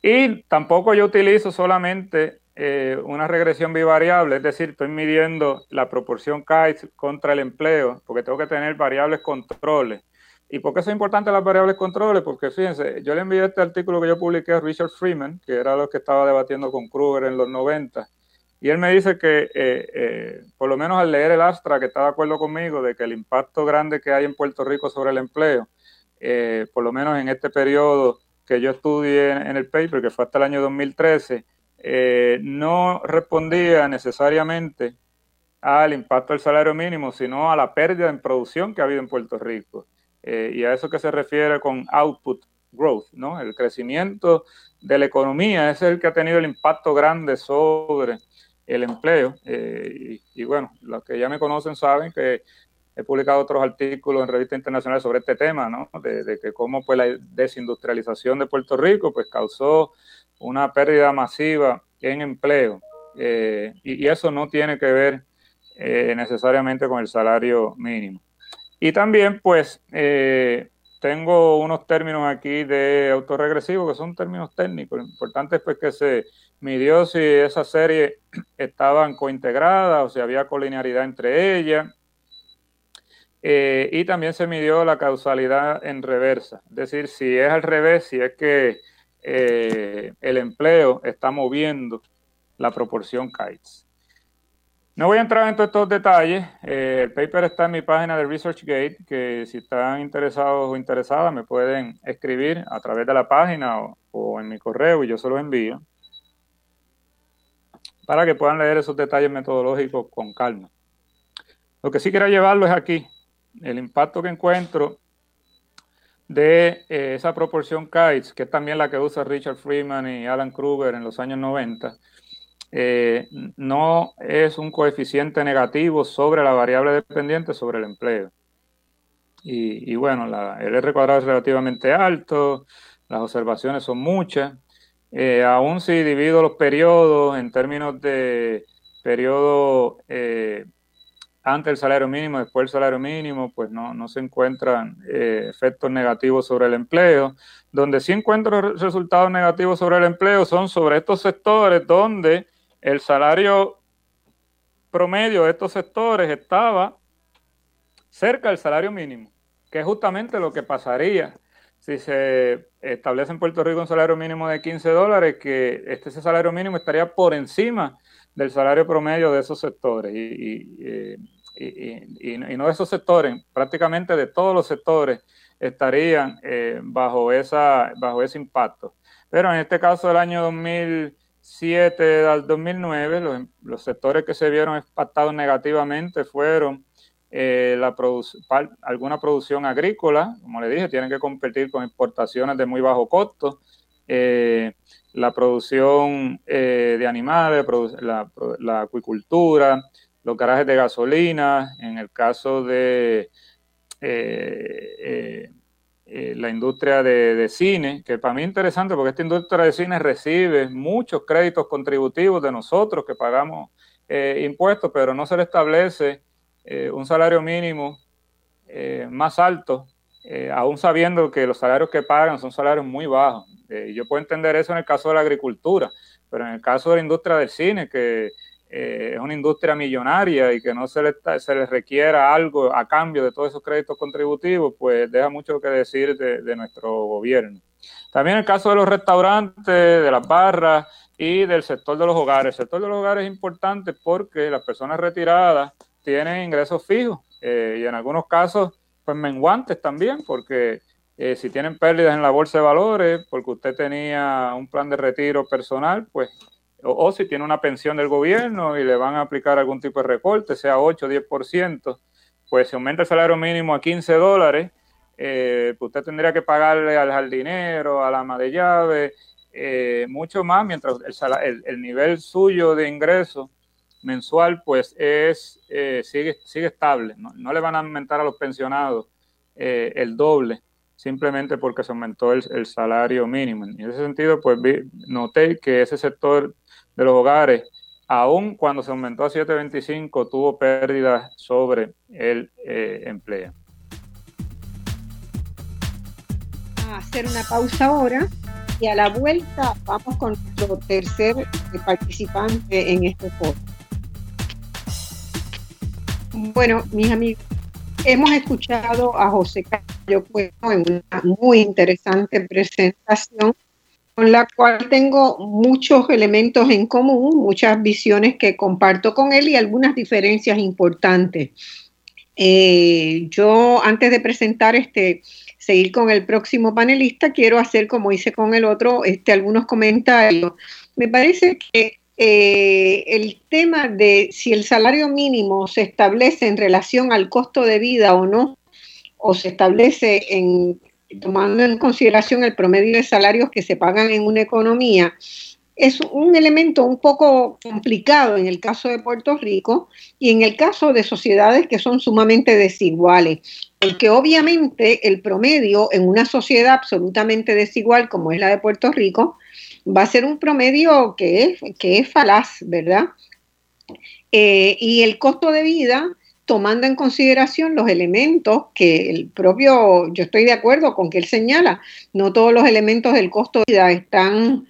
[SPEAKER 5] Y tampoco yo utilizo solamente eh, una regresión bivariable, es decir, estoy midiendo la proporción KITES contra el empleo, porque tengo que tener variables controles ¿Y por qué son importantes las variables controles? Porque fíjense, yo le envié este artículo que yo publiqué a Richard Freeman, que era lo que estaba debatiendo con Kruger en los 90, y él me dice que, eh, eh, por lo menos al leer el Astra, que está de acuerdo conmigo de que el impacto grande que hay en Puerto Rico sobre el empleo, por lo menos en este periodo que yo estudié en, el paper, que fue hasta el año 2013, no respondía necesariamente al impacto del salario mínimo, sino a la pérdida en producción que ha habido en Puerto Rico. Eh, y a eso que se refiere con output growth, ¿no? El crecimiento de la economía es el que ha tenido el impacto grande sobre el empleo. Eh, y, bueno, los que ya me conocen saben que he publicado otros artículos en revistas internacionales sobre este tema, ¿no? De, que cómo pues la desindustrialización de Puerto Rico pues causó una pérdida masiva en empleo. Eh, y, eso no tiene que ver necesariamente con el salario mínimo. Y también, pues, eh, tengo unos términos aquí de autorregresivo que son términos técnicos. Lo importante es pues, que se midió si esa serie estaban cointegradas o si había colinearidad entre ellas. Eh, y también se midió la causalidad en reversa, es decir, si es al revés, si es que eh, el empleo está moviendo la proporción kites. No voy a entrar en todos estos detalles. Eh, el paper está en mi página de ResearchGate, que si están interesados o interesadas me pueden escribir a través de la página o, en mi correo y yo se los envío para que puedan leer esos detalles metodológicos con calma. Lo que sí quiero llevarlo es aquí, el impacto que encuentro de eh, esa proporción KITES, que es también la que usa Richard Freeman y Alan Kruger en los años 90, eh, no es un coeficiente negativo sobre la variable dependiente sobre el empleo. Y, bueno, el R cuadrado es relativamente alto, las observaciones son muchas. Eh, aún si divido los periodos en términos de periodo antes del salario mínimo, después del salario mínimo, pues no, no se encuentran efectos negativos sobre el empleo. Donde sí encuentro resultados negativos sobre el empleo son sobre estos sectores donde el salario promedio de estos sectores estaba cerca del salario mínimo, que es justamente lo que pasaría si se establece en Puerto Rico un salario mínimo de 15 dólares, que este, ese salario mínimo estaría por encima del salario promedio de esos sectores. Y, no de esos sectores, prácticamente de todos los sectores estarían eh, bajo, esa, bajo ese impacto. Pero en este caso del año 2000 2007 al 2009, los, sectores que se vieron impactados negativamente fueron eh, la alguna producción agrícola, como le dije, tienen que competir con exportaciones de muy bajo costo, eh, la producción eh, de animales, la, acuicultura, los garajes de gasolina, en el caso de eh, la industria de, cine, que para mí es interesante porque esta industria de cine recibe muchos créditos contributivos de nosotros que pagamos eh, impuestos, pero no se le establece eh, un salario mínimo más alto, aún sabiendo que los salarios que pagan son salarios muy bajos. Yo puedo entender eso en el caso de la agricultura, pero en el caso de la industria del cine, que eh, es una industria millonaria y que no se le, se le requiera algo a cambio de todos esos créditos contributivos, pues deja mucho que decir de, nuestro gobierno. También el caso de los restaurantes, de las barras y del sector de los hogares. El sector de los hogares es importante porque las personas retiradas tienen ingresos fijos eh, y en algunos casos pues menguantes también porque eh, si tienen pérdidas en la bolsa de valores porque usted tenía un plan de retiro personal, pues o, si tiene una pensión del gobierno y le van a aplicar algún tipo de recorte, sea 8 o 10%, pues si aumenta el salario mínimo a 15 dólares, eh, pues usted tendría que pagarle al jardinero, a la ama de llave, eh, mucho más, mientras el, nivel suyo de ingreso mensual pues es eh, sigue, sigue estable. No, le van a aumentar a los pensionados el doble simplemente porque se aumentó el, el, salario mínimo. En ese sentido, pues noté que ese sector de los hogares, aun cuando se aumentó a 7.25, tuvo pérdidas sobre el eh, empleo.
[SPEAKER 1] A hacer una pausa ahora y a la vuelta vamos con nuestro tercer participante en este foro. Bueno, mis amigos, hemos escuchado a José Cayo en una muy interesante presentación con la cual tengo muchos elementos en común, muchas visiones que comparto con él y algunas diferencias importantes. Eh, yo, antes de presentar este, seguir con el próximo panelista, quiero hacer, como hice con el otro, este, algunos comentarios. Me parece que eh, el tema de si el salario mínimo se establece en relación al costo de vida o no, o se establece en tomando en consideración el promedio de salarios que se pagan en una economía, es un elemento un poco complicado en el caso de Puerto Rico y en el caso de sociedades que son sumamente desiguales, porque obviamente el promedio en una sociedad absolutamente desigual como es la de Puerto Rico va a ser un promedio que es, que es falaz, ¿verdad? Eh, y el costo de vida tomando en consideración los elementos que el propio, yo estoy de acuerdo con que él señala, no todos los elementos del costo de vida están,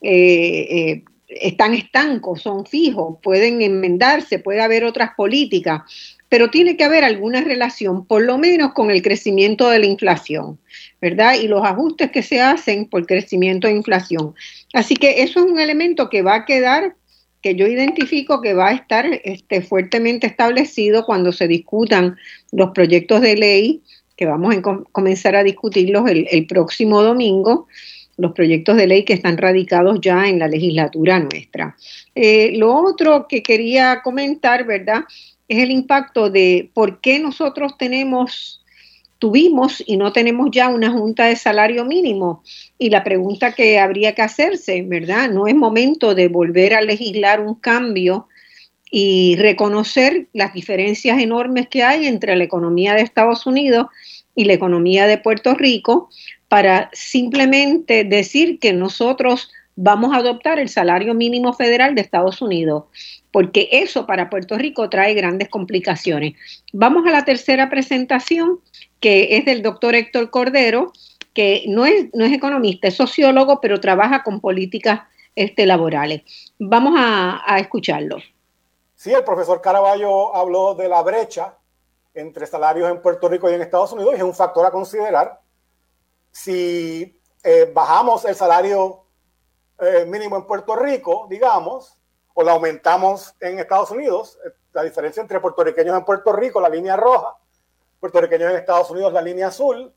[SPEAKER 1] eh, eh, están estancos, son fijos, pueden enmendarse, puede haber otras políticas, pero tiene que haber alguna relación, por lo menos con el crecimiento de la inflación, ¿verdad? Y los ajustes que se hacen por crecimiento de inflación. Así que eso es un elemento que va a quedar que yo identifico que va a estar este, fuertemente establecido cuando se discutan los proyectos de ley, que vamos a comenzar a discutirlos el, próximo domingo, los proyectos de ley que están radicados ya en la legislatura nuestra. Eh, lo otro que quería comentar, ¿verdad? Es el impacto de por qué nosotros tenemos tuvimos y no tenemos ya una junta de salario mínimo. Y la pregunta que habría que hacerse, ¿verdad? No es momento de volver a legislar un cambio y reconocer las diferencias enormes que hay entre la economía de Estados Unidos y la economía de Puerto Rico para simplemente decir que nosotros vamos a adoptar el salario mínimo federal de Estados Unidos, porque eso para Puerto Rico trae grandes complicaciones. Vamos a la tercera presentación que es del doctor Héctor Cordero, que no es, no es economista, es sociólogo, pero trabaja con políticas este, laborales. Vamos a, escucharlo.
[SPEAKER 6] Sí, el profesor Caraballo habló de la brecha entre salarios en Puerto Rico y en Estados Unidos y es un factor a considerar. Si eh, bajamos el salario eh, mínimo en Puerto Rico, digamos, o lo aumentamos en Estados Unidos, eh, la diferencia entre puertorriqueños en Puerto Rico, la línea roja, puertorriqueños en Estados Unidos la línea azul,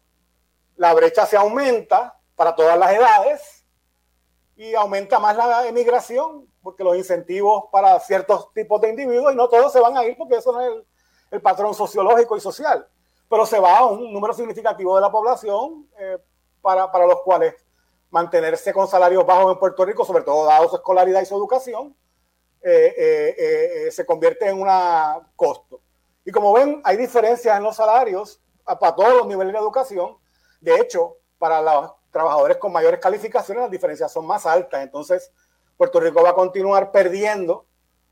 [SPEAKER 6] la brecha se aumenta para todas las edades y aumenta más la emigración porque los incentivos para ciertos tipos de individuos y no todos se van a ir porque eso es el, patrón sociológico y social, pero se va a un número significativo de la población eh, para, para los cuales mantenerse con salarios bajos en Puerto Rico, sobre todo dado su escolaridad y su educación, eh, eh, se convierte en un costo. Y como ven, hay diferencias en los salarios para todos los niveles de educación. De hecho, para los trabajadores con mayores calificaciones, las diferencias son más altas. Entonces, Puerto Rico va a continuar perdiendo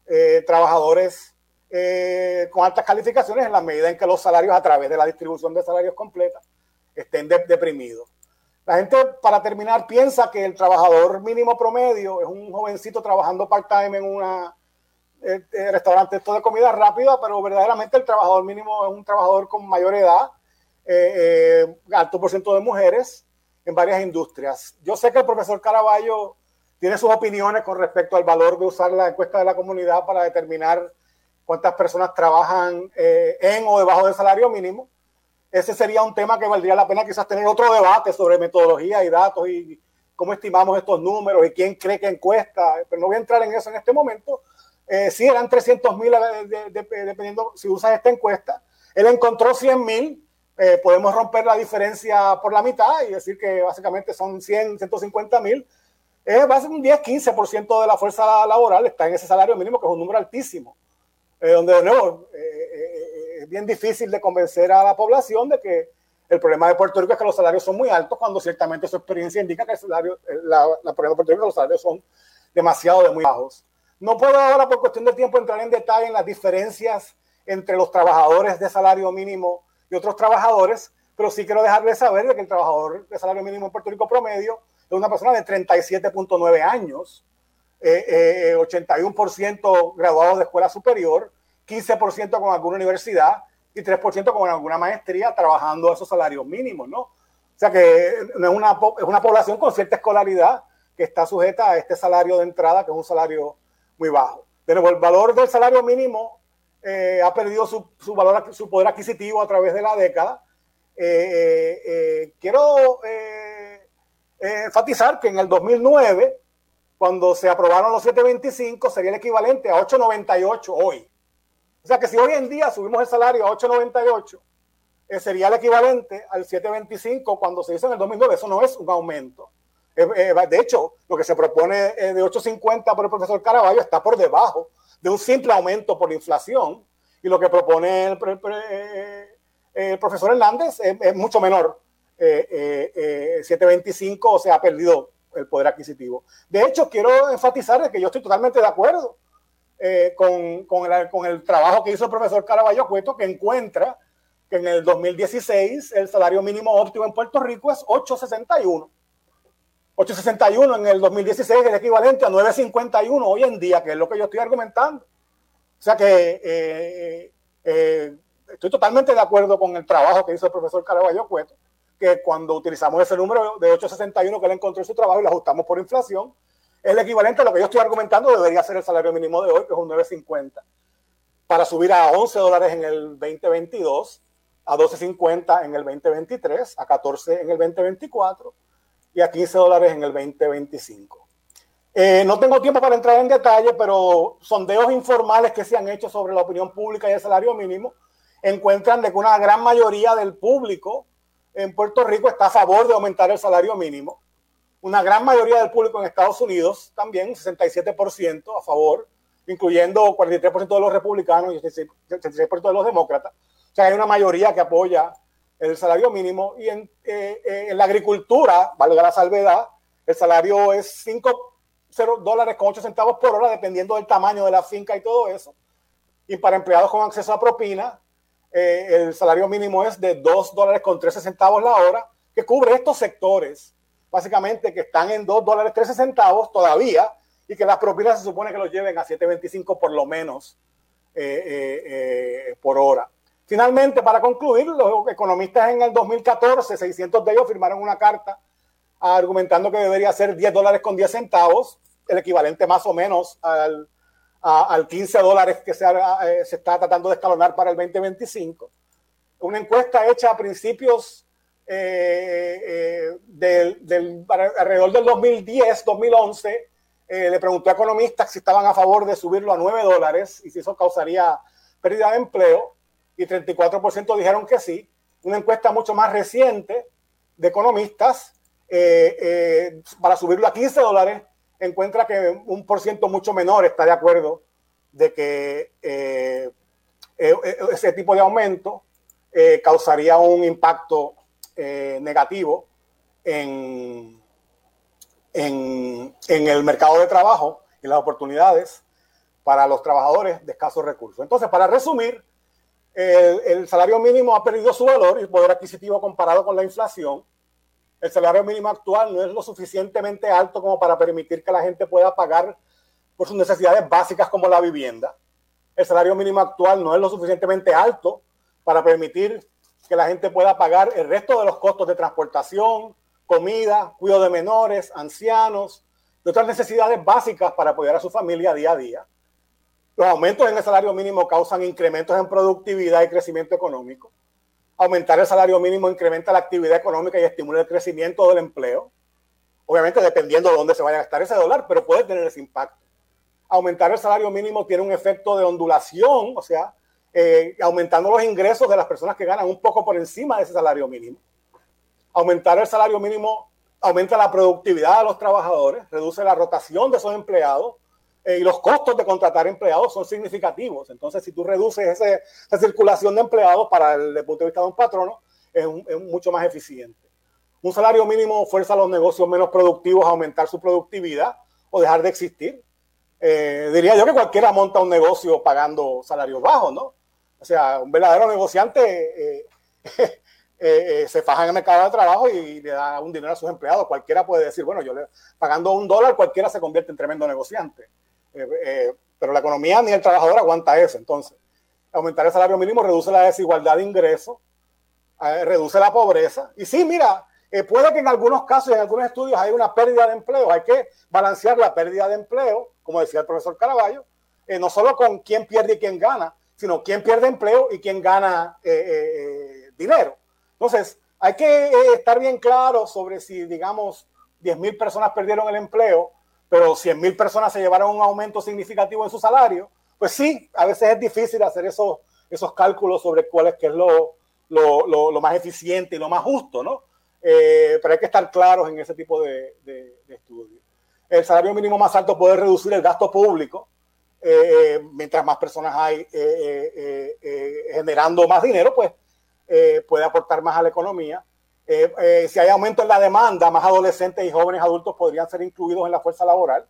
[SPEAKER 6] eh, trabajadores eh, con altas calificaciones en la medida en que los salarios a través de la distribución de salarios completa estén deprimidos. La gente, para terminar, piensa que el trabajador mínimo promedio es un jovencito trabajando part-time en una eh, eh, restaurantes todo de comida rápida, pero verdaderamente el trabajador mínimo es un trabajador con mayor edad, eh, alto por ciento de mujeres en varias industrias. Yo sé que el profesor Caraballo tiene sus opiniones con respecto al valor de usar la encuesta de la comunidad para determinar cuántas personas trabajan en o debajo del salario mínimo. Ese sería un tema que valdría la pena quizás tener otro debate sobre metodología y datos y cómo estimamos estos números y quién cree que encuesta, pero no voy a entrar en eso en este momento, eh, sí, eran 300 mil, eh, dependiendo si usas esta encuesta. Él encontró 100 mil. Eh, podemos romper la diferencia por la mitad y decir que básicamente son 100, 150 mil. va a ser un 10-15% de la fuerza laboral está en ese salario mínimo, que es un número altísimo. donde, de nuevo, es bien difícil de convencer a la población de que el problema de Puerto Rico es que los salarios son muy altos, cuando ciertamente su experiencia indica que el salario, la, la problema de Puerto Rico los salarios son demasiado de muy bajos. No puedo ahora, por cuestión de tiempo, entrar en detalle en las diferencias entre los trabajadores de salario mínimo y otros trabajadores, pero sí quiero dejarles saber que el trabajador de salario mínimo en Puerto Rico promedio es una persona de 37.9 años, 81% eh, eh, graduados de escuela superior, 15% con alguna universidad y 3% con alguna maestría trabajando a esos salarios mínimos, ¿no? O sea que es una, es una población con cierta escolaridad que está sujeta a este salario de entrada, que es un salario muy bajo. Pero el valor del salario mínimo eh, ha perdido su, su, valor, su poder adquisitivo a través de la década. Eh, eh, quiero enfatizar que en el 2009 cuando se aprobaron los 7.25 sería el equivalente a 8.98 hoy. O sea que si hoy en día subimos el salario a 8.98, eh, sería el equivalente al 7.25 cuando se hizo en el 2009. Eso no es un aumento. Eh, eh, de hecho, lo que se propone de 8.50 por el profesor Caraballo está por debajo de un simple aumento por inflación. Y lo que propone el, profesor Hernández es, mucho menor. 7.25, o ha perdido el poder adquisitivo. De hecho, quiero enfatizar que yo estoy totalmente de acuerdo con, con, el, con, el, trabajo que hizo el profesor Caraballo Cueto, que encuentra que en el 2016 el salario mínimo óptimo en Puerto Rico es 861. 861 en el 2016 es equivalente a 951 hoy en día, que es lo que yo estoy argumentando. O sea que eh, eh, estoy totalmente de acuerdo con el trabajo que hizo el profesor Caraballo Cueto, que cuando utilizamos ese número de 861 que él encontró en su trabajo y lo ajustamos por inflación, es el equivalente a lo que yo estoy argumentando debería ser el salario mínimo de hoy, que es un 950, para subir a 11 dólares en el 2022 a 12.50 en el 2023, a 14 en el 2024 y a 15 dólares en el 2025. Eh, no tengo tiempo para entrar en detalle, pero sondeos informales que se han hecho sobre la opinión pública y el salario mínimo encuentran de que una gran mayoría del público en Puerto Rico está a favor de aumentar el salario mínimo. Una gran mayoría del público en Estados Unidos también, 67% a favor, incluyendo 43% de los republicanos y 66% de los demócratas. O sea, hay una mayoría que apoya el salario mínimo y en, eh, eh, en la agricultura, valga la salvedad, el salario es 5 dólares con 8 centavos por hora, dependiendo del tamaño de la finca y todo eso. Y para empleados con acceso a propina, eh, el salario mínimo es de 2 dólares con 13 centavos la hora, que cubre estos sectores, básicamente que están en 2 dólares 13 centavos todavía, y que las propinas se supone que los lleven a 7.25 por lo menos por hora. Finalmente, para concluir, los economistas en el 2014, 600 de ellos firmaron una carta argumentando que debería ser 10 dólares con 10 centavos, el equivalente más o menos al, al 15 dólares que se, eh, se, está tratando de escalonar para el 2025. Una encuesta hecha a principios eh, eh, del, alrededor del 2010, 2011, le preguntó a economistas si estaban a favor de subirlo a 9 dólares y si eso causaría pérdida de empleo y 34% dijeron que sí. Una encuesta mucho más reciente de economistas eh, eh, para subirlo a 15 dólares encuentra que un por ciento mucho menor está de acuerdo de que eh, ese tipo de aumento causaría un impacto negativo en, en, el mercado de trabajo y las oportunidades para los trabajadores de escasos recursos. Entonces, para resumir, el, salario mínimo ha perdido su valor y poder adquisitivo comparado con la inflación. El salario mínimo actual no es lo suficientemente alto como para permitir que la gente pueda pagar por sus necesidades básicas como la vivienda. El salario mínimo actual no es lo suficientemente alto para permitir que la gente pueda pagar el resto de los costos de transportación, comida, cuidado de menores, ancianos, y otras necesidades básicas para apoyar a su familia día a día. Los aumentos en el salario mínimo causan incrementos en productividad y crecimiento económico. Aumentar el salario mínimo incrementa la actividad económica y estimula el crecimiento del empleo. Obviamente dependiendo de dónde se vaya a gastar ese dólar, pero puede tener ese impacto. Aumentar el salario mínimo tiene un efecto de ondulación, o sea, eh, aumentando los ingresos de las personas que ganan un poco por encima de ese salario mínimo. Aumentar el salario mínimo aumenta la productividad de los trabajadores, reduce la rotación de esos empleados, eh, y los costos de contratar empleados son significativos. Entonces, si tú reduces esa circulación de empleados para el, punto de vista de un patrono, es, mucho más eficiente. Un salario mínimo fuerza a los negocios menos productivos a aumentar su productividad o dejar de existir. Eh, diría yo que cualquiera monta un negocio pagando salarios bajos, ¿no? O sea, un verdadero negociante [LAUGHS] eh, se faja en el mercado de trabajo y le da un dinero a sus empleados. Cualquiera puede decir, bueno, yo le, pagando un dólar, cualquiera se convierte en tremendo negociante. Eh, eh, pero la economía ni el trabajador aguanta eso. Entonces, aumentar el salario mínimo reduce la desigualdad de ingresos, eh, reduce la pobreza. Y sí, mira, puede que en algunos casos, en algunos estudios, hay una pérdida de empleo. Hay que balancear la pérdida de empleo, como decía el profesor Caraballo, no solo con quién pierde y quién gana, sino quién pierde empleo y quién gana dinero. Entonces, hay que estar bien claro sobre si, digamos, 10.000 personas perdieron el empleo pero 100 mil personas se llevaron un aumento significativo en su salario, pues sí, a veces es difícil hacer esos, esos cálculos sobre cuál es, que es lo, lo, lo, más eficiente y lo más justo, ¿no? Eh, pero hay que estar claros en ese tipo de, de, estudios. El salario mínimo más alto puede reducir el gasto público, eh, mientras más personas hay eh, generando más dinero, pues puede aportar más a la economía. si hay aumento en la demanda, más adolescentes y jóvenes adultos podrían ser incluidos en la fuerza laboral.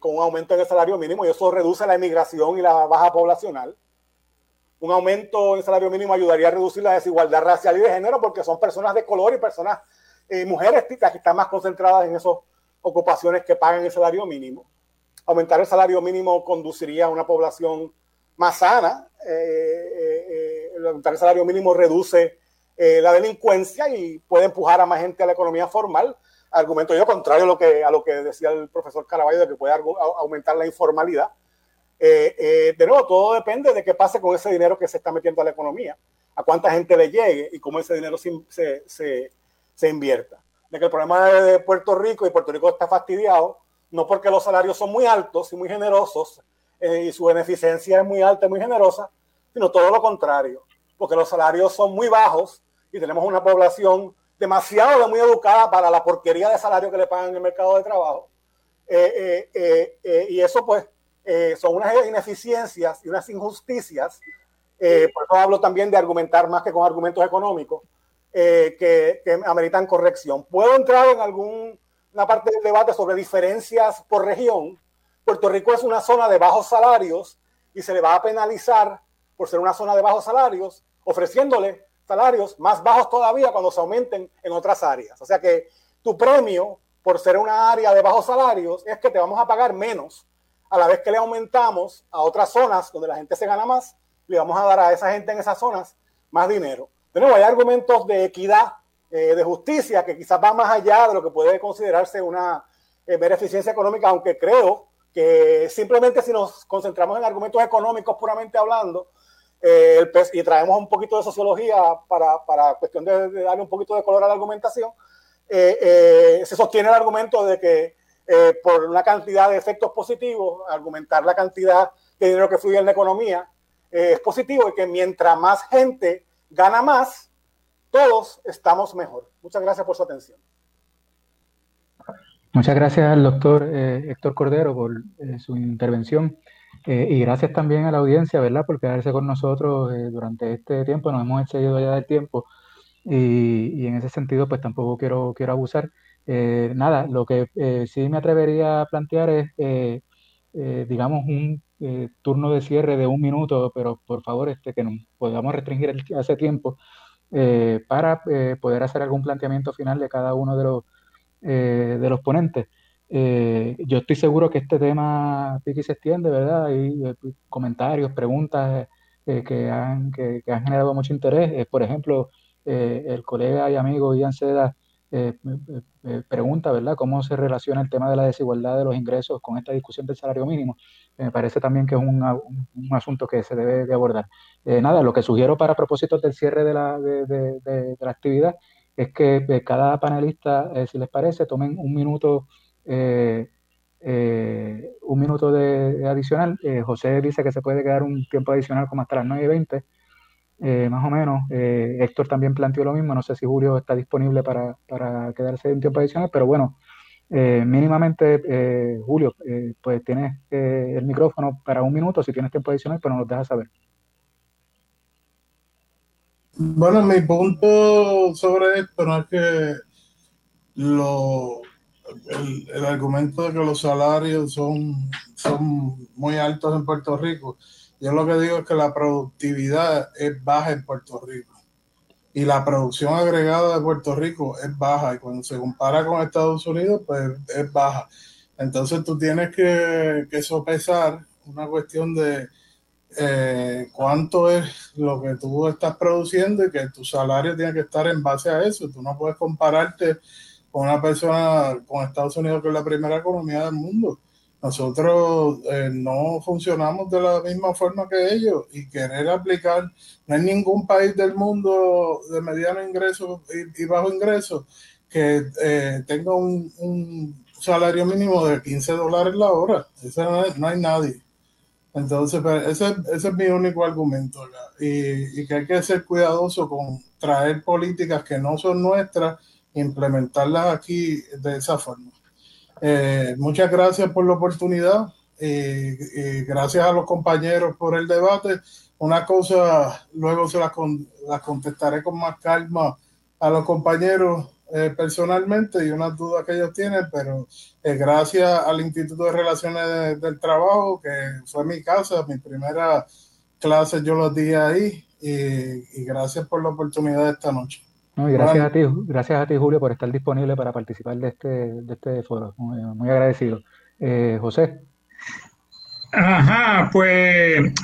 [SPEAKER 6] con un aumento en el salario mínimo y eso reduce la emigración y la baja poblacional un aumento en el salario mínimo ayudaría a reducir la desigualdad racial y de género porque son personas de color y personas, eh, mujeres que están más concentradas en esas ocupaciones que pagan el salario mínimo. Aumentar el salario mínimo conduciría a una población más sana. Eh, eh, aumentar el salario mínimo reduce la delincuencia y puede empujar a más gente a la economía formal. Argumento yo contrario a lo que, decía el profesor Caraballo de que puede aumentar la informalidad eh, eh, de nuevo, todo depende de qué pase con ese dinero que se está metiendo a la economía, a cuánta gente le llegue y cómo ese dinero se, se, se, invierta. De que el problema de Puerto Rico y Puerto Rico está fastidiado, no porque los salarios son muy altos y muy generosos eh, y su beneficencia es muy alta y muy generosa, sino todo lo contrario, porque los salarios son muy bajos y tenemos una población demasiado muy educada para la porquería de salario que le pagan en el mercado de trabajo. y eso pues eh, son unas ineficiencias y unas injusticias, eh, por eso hablo también de argumentar más que con argumentos económicos, eh, que, que, ameritan corrección. Puedo entrar en alguna parte del debate sobre diferencias por región. Puerto Rico es una zona de bajos salarios y se le va a penalizar por ser una zona de bajos salarios, ofreciéndole salarios más bajos todavía cuando se aumenten en otras áreas. O sea que tu premio por ser una área de bajos salarios es que te vamos a pagar menos a la vez que le aumentamos a otras zonas donde la gente se gana más, le vamos a dar a esa gente en esas zonas más dinero. De nuevo, hay argumentos de equidad, eh, de justicia, que quizás van más allá de lo que puede considerarse una eh, beneficencia económica, aunque creo que simplemente si nos concentramos en argumentos económicos puramente hablando, eh, y traemos un poquito de sociología para, para cuestión de, de, darle un poquito de color a la argumentación, se sostiene el argumento de que eh, por una cantidad de efectos positivos, argumentar la cantidad de dinero que fluye en la economía eh, es positivo y que mientras más gente gana más, todos estamos mejor. Muchas gracias por su atención.
[SPEAKER 3] Muchas gracias al doctor eh, Héctor Cordero por su intervención y gracias también a la audiencia, ¿verdad?, por quedarse con nosotros durante este tiempo. Nos hemos excedido ya del tiempo y, y, en ese sentido, pues tampoco quiero, quiero abusar. Eh, nada, lo que eh, sí me atrevería a plantear es, eh, digamos, un turno de cierre de un minuto, pero por favor, este, que nos podamos restringir ese tiempo para poder hacer algún planteamiento final de cada uno de los, de los ponentes. yo estoy seguro que este tema Vicky se extiende, ¿verdad? Hay comentarios, preguntas que, han, que, han generado mucho interés. por ejemplo, el colega y amigo Ian Seda eh, pregunta, ¿verdad? ¿Cómo se relaciona el tema de la desigualdad de los ingresos con esta discusión del salario mínimo? Me parece también que es un, un, asunto que se debe de abordar. Eh, nada, lo que sugiero para propósitos del cierre de la, de, de, la actividad es que eh, cada panelista, si les parece, tomen un minuto, un minuto de, adicional. José dice que se puede quedar un tiempo adicional como hasta las 9 y 20 eh, más o menos. Eh, Héctor también planteó lo mismo, no sé si Julio está disponible para, para quedarse en tiempo adicional, pero bueno, eh, mínimamente, Julio, pues tienes el micrófono para un minuto, si tienes tiempo adicional, pero nos dejas saber.
[SPEAKER 4] Bueno, mi punto sobre esto no es que lo, el, el argumento de que los salarios son, son muy altos en Puerto Rico yo lo que digo es que la productividad es baja en Puerto Rico y la producción agregada de Puerto Rico es baja y cuando se compara con Estados Unidos, pues es baja. Entonces tú tienes que, que sopesar una cuestión de eh, cuánto es lo que tú estás produciendo y que tu salario tiene que estar en base a eso. Tú no puedes compararte con una persona, con Estados Unidos, que es la primera economía del mundo. Nosotros eh, no funcionamos de la misma forma que ellos y querer aplicar, no hay ningún país del mundo de mediano ingreso y, bajo ingreso que eh, tenga un, salario mínimo de 15 dólares la hora. Eso no, hay nadie. Entonces, pues, ese, ese, es mi único argumento. Y, y, que hay que ser cuidadoso con traer políticas que no son nuestras e implementarlas aquí de esa forma. Eh, muchas gracias por la oportunidad y, gracias a los compañeros por el debate. Una cosa, luego se las, las contestaré con más calma a los compañeros eh, personalmente y unas dudas que ellos tienen, pero eh, gracias al Instituto de Relaciones del Trabajo, que fue mi casa, mi primera clase yo los di ahí, y, gracias por la oportunidad de esta noche.
[SPEAKER 3] No, y gracias a ti, gracias a ti, Julio, por estar disponible para participar de este, de este foro. Muy, agradecido. Eh, José.
[SPEAKER 5] Ajá, pues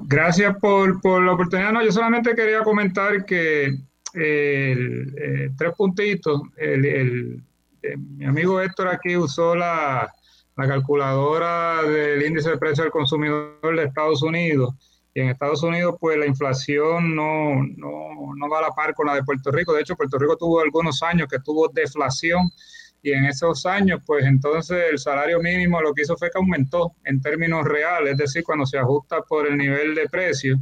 [SPEAKER 5] gracias por, por, la oportunidad. No, yo solamente quería comentar que el, eh, tres puntitos. El, eh, mi amigo Héctor aquí usó la, la, calculadora del índice de precio del consumidor de Estados Unidos. Y en Estados Unidos, pues la inflación no, no, no va a la par con la de Puerto Rico. De hecho, Puerto Rico tuvo algunos años que tuvo deflación y en esos años, pues entonces el salario mínimo lo que hizo fue que aumentó en términos reales, es decir, cuando se ajusta por el nivel de precio.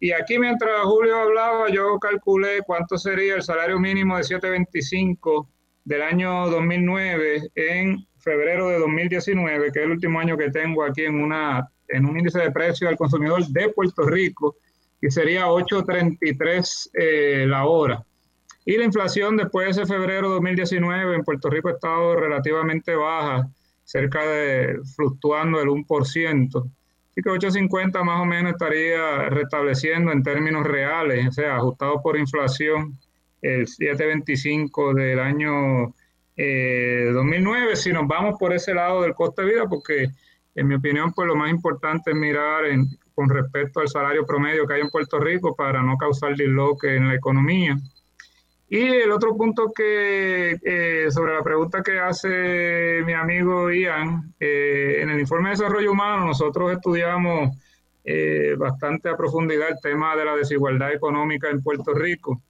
[SPEAKER 5] Y aquí mientras Julio hablaba, yo calculé cuánto sería el salario mínimo de 725 del año 2009 en febrero de 2019, que es el último año que tengo aquí en, una, en un índice de precio al consumidor de Puerto Rico, y sería 8.33 eh, la hora. Y la inflación después de ese febrero de 2019 en Puerto Rico ha estado relativamente baja, cerca de fluctuando el 1% que 8.50 más o menos estaría restableciendo en términos reales, o sea, ajustado por inflación, el 7.25 del año 2009. Eh, si nos vamos por ese lado del coste de vida, porque en mi opinión, pues lo más importante es mirar con respecto al salario promedio que hay en Puerto Rico para no causar disloque en la economía. Y el otro punto que, eh, sobre la pregunta que hace mi amigo Ian, eh, en el informe de desarrollo humano nosotros estudiamos eh, bastante a profundidad el tema de la desigualdad económica en Puerto Rico.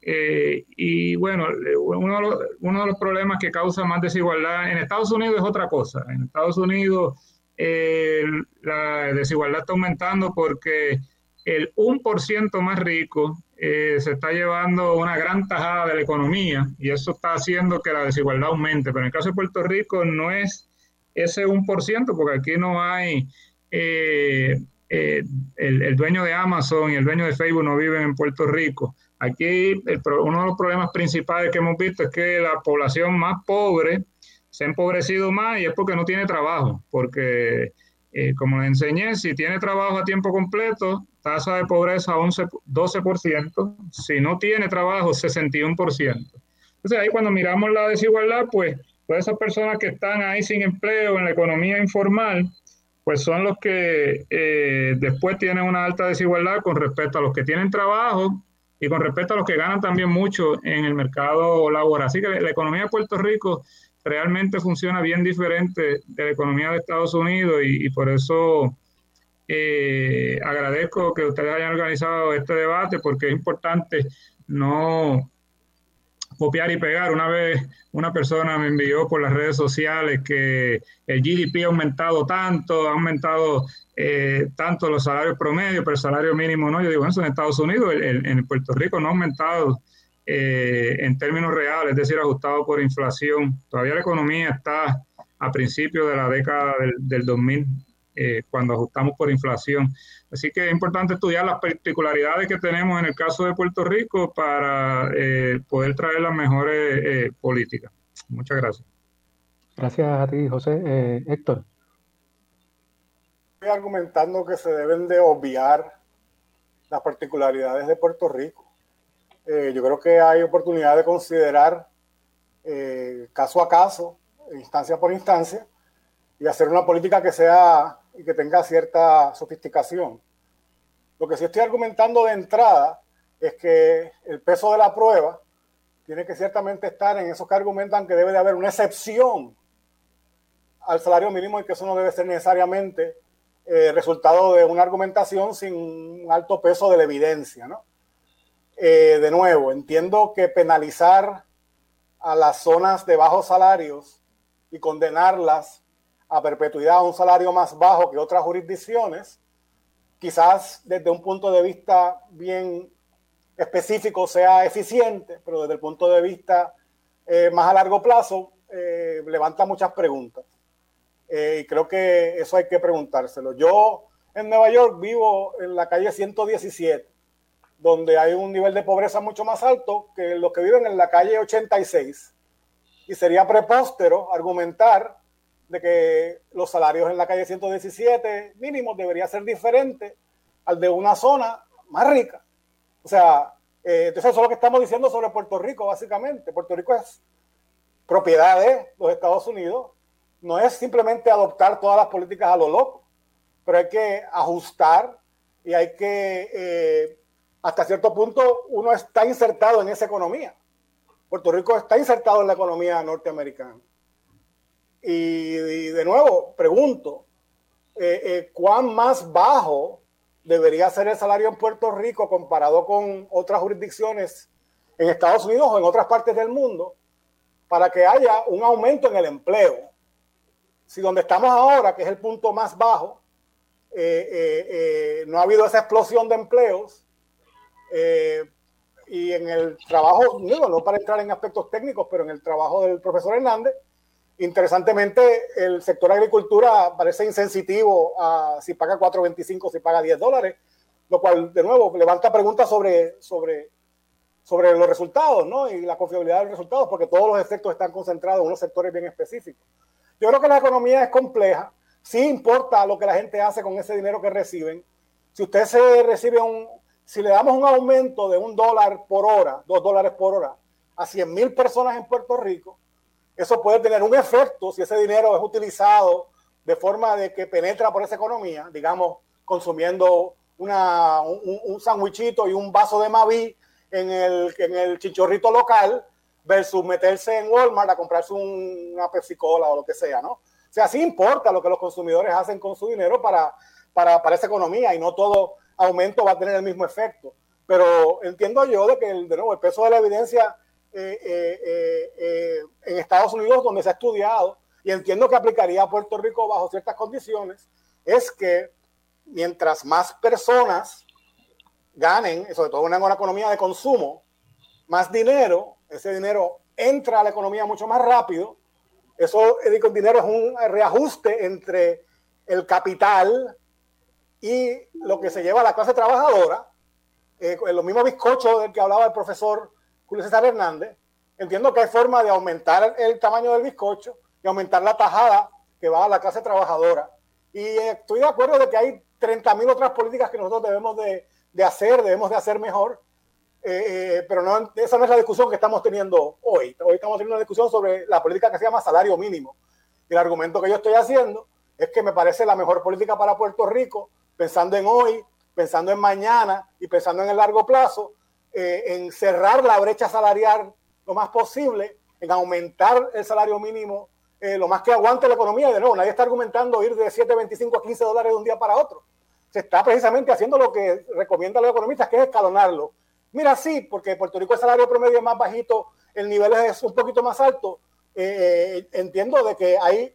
[SPEAKER 5] y bueno, uno de, uno de, los, problemas que causa más desigualdad en Estados Unidos es otra cosa. En Estados Unidos la desigualdad está aumentando porque el 1% más rico eh, se está llevando una gran tajada de la economía y eso está haciendo que la desigualdad aumente. Pero en el caso de Puerto Rico no es ese 1%, porque aquí no hay eh, eh, el, dueño de Amazon y el dueño de Facebook no viven en Puerto Rico. Aquí uno de los problemas principales que hemos visto es que la población más pobre se ha empobrecido más y es porque no tiene trabajo, porque como les enseñé, si tiene trabajo a tiempo completo, tasa de pobreza 11, 12%, si no tiene trabajo 61%. Entonces ahí cuando miramos la desigualdad, pues todas esas personas que están ahí sin empleo en la economía informal, pues son los que eh, después tienen una alta desigualdad con respecto a los que tienen trabajo y con respecto a los que ganan también mucho en el mercado laboral. Así que la economía de Puerto Rico realmente funciona bien diferente de la economía de Estados Unidos y por eso eh, agradezco que ustedes hayan organizado este debate porque es importante no copiar y pegar. Una vez una persona me envió por las redes sociales que el GDP ha aumentado tanto, ha aumentado eh, tanto los salarios promedios, pero el salario mínimo no. Yo digo, eso en Estados Unidos, en Puerto Rico no ha aumentado eh, en términos reales, es decir, ajustado por inflación. Todavía la economía está a principios de la década del, del 2000 eh, cuando ajustamos por inflación. Así que es importante estudiar las particularidades que tenemos en el caso de Puerto Rico para eh, poder traer las mejores eh, políticas. Muchas gracias.
[SPEAKER 3] Gracias a ti, José. Héctor.
[SPEAKER 6] Estoy argumentando que se deben de obviar las particularidades de Puerto Rico. Yo creo que hay oportunidad de considerar caso a caso, instancia por instancia, y hacer una política que sea y que tenga cierta sofisticación. Lo que sí estoy argumentando de entrada es que el peso de la prueba tiene que ciertamente estar en esos que argumentan que debe de haber una excepción al salario mínimo y que eso no debe ser necesariamente eh, resultado de una argumentación sin un alto peso de la evidencia. ¿no? Eh, de nuevo, entiendo que penalizar a las zonas de bajos salarios y condenarlas a perpetuidad a un salario más bajo que otras jurisdicciones, quizás desde un punto de vista bien específico sea eficiente, pero desde el punto de vista eh, más a largo plazo eh, levanta muchas preguntas. Y creo que eso hay que preguntárselo. Yo en Nueva York vivo en la calle 117, donde hay un nivel de pobreza mucho más alto que los que viven en la calle 86. Y sería prepóstero argumentar de que los salarios en la calle 117 mínimos debería ser diferente al de una zona más rica. O sea, eh, entonces eso es lo que estamos diciendo sobre Puerto Rico, básicamente. Puerto Rico es propiedad de los Estados Unidos. No es simplemente adoptar todas las políticas a lo loco, pero hay que ajustar y hay que, eh, hasta cierto punto, uno está insertado en esa economía. Puerto Rico está insertado en la economía norteamericana. Y, de nuevo, pregunto, eh, eh, ¿cuán más bajo debería ser el salario en Puerto Rico comparado con otras jurisdicciones en Estados Unidos o en otras partes del mundo para que haya un aumento en el empleo? Si donde estamos ahora, que es el punto más bajo, eh, no ha habido esa explosión de empleos, y en el trabajo, no para entrar en aspectos técnicos, pero en el trabajo del profesor Hernández, Interesantemente, el sector agricultura parece insensitivo a si paga 4.25, si paga 10 dólares, lo cual, de nuevo, levanta preguntas sobre, sobre, sobre los resultados ¿no? y la confiabilidad de los resultados, porque todos los efectos están concentrados en unos sectores bien específicos. Yo creo que la economía es compleja, sí importa lo que la gente hace con ese dinero que reciben. Si usted se recibe un, si le damos un aumento de un dólar por hora, dos dólares por hora, a 100 mil personas en Puerto Rico, eso puede tener un efecto si ese dinero es utilizado de forma de que penetra por esa economía, digamos, consumiendo una, un, un sandwichito y un vaso de Mavi en el, en el chichorrito local versus meterse en Walmart a comprarse una Pepsi Cola o lo que sea, ¿no? O sea, sí importa lo que los consumidores hacen con su dinero para, para, para esa economía y no todo aumento va a tener el mismo efecto. Pero entiendo yo de que, el, de nuevo, el peso de la evidencia eh, eh, eh, en Estados Unidos donde se ha estudiado y entiendo que aplicaría a Puerto Rico bajo ciertas condiciones, es que mientras más personas ganen, sobre todo en una economía de consumo, más dinero, ese dinero entra a la economía mucho más rápido. Eso, el dinero es un reajuste entre el capital y lo que se lleva a la clase trabajadora. Eh, los mismos bizcochos del que hablaba el profesor Julio César Hernández, entiendo que hay forma de aumentar el tamaño del bizcocho y aumentar la tajada que va a la clase trabajadora. Y estoy de acuerdo de que hay 30.000 otras políticas que nosotros debemos de, hacer, debemos de hacer mejor, eh, eh, pero no, esa no es la discusión que estamos teniendo hoy. Hoy estamos teniendo una discusión sobre la política que se llama salario mínimo. Y el argumento que yo estoy haciendo es que me parece la mejor política para Puerto Rico, pensando en hoy, pensando en mañana y pensando en el largo plazo, eh, en cerrar la brecha salarial lo más posible, en aumentar el salario mínimo eh, lo más que aguante la economía. De nuevo, nadie está argumentando ir de 7,25 a 15 dólares de un día para otro. Se está precisamente haciendo lo que recomiendan los economistas, que es escalonarlo. Mira, sí, porque en Puerto Rico el salario promedio es más bajito, el nivel es un poquito más alto. Eh, entiendo de que hay,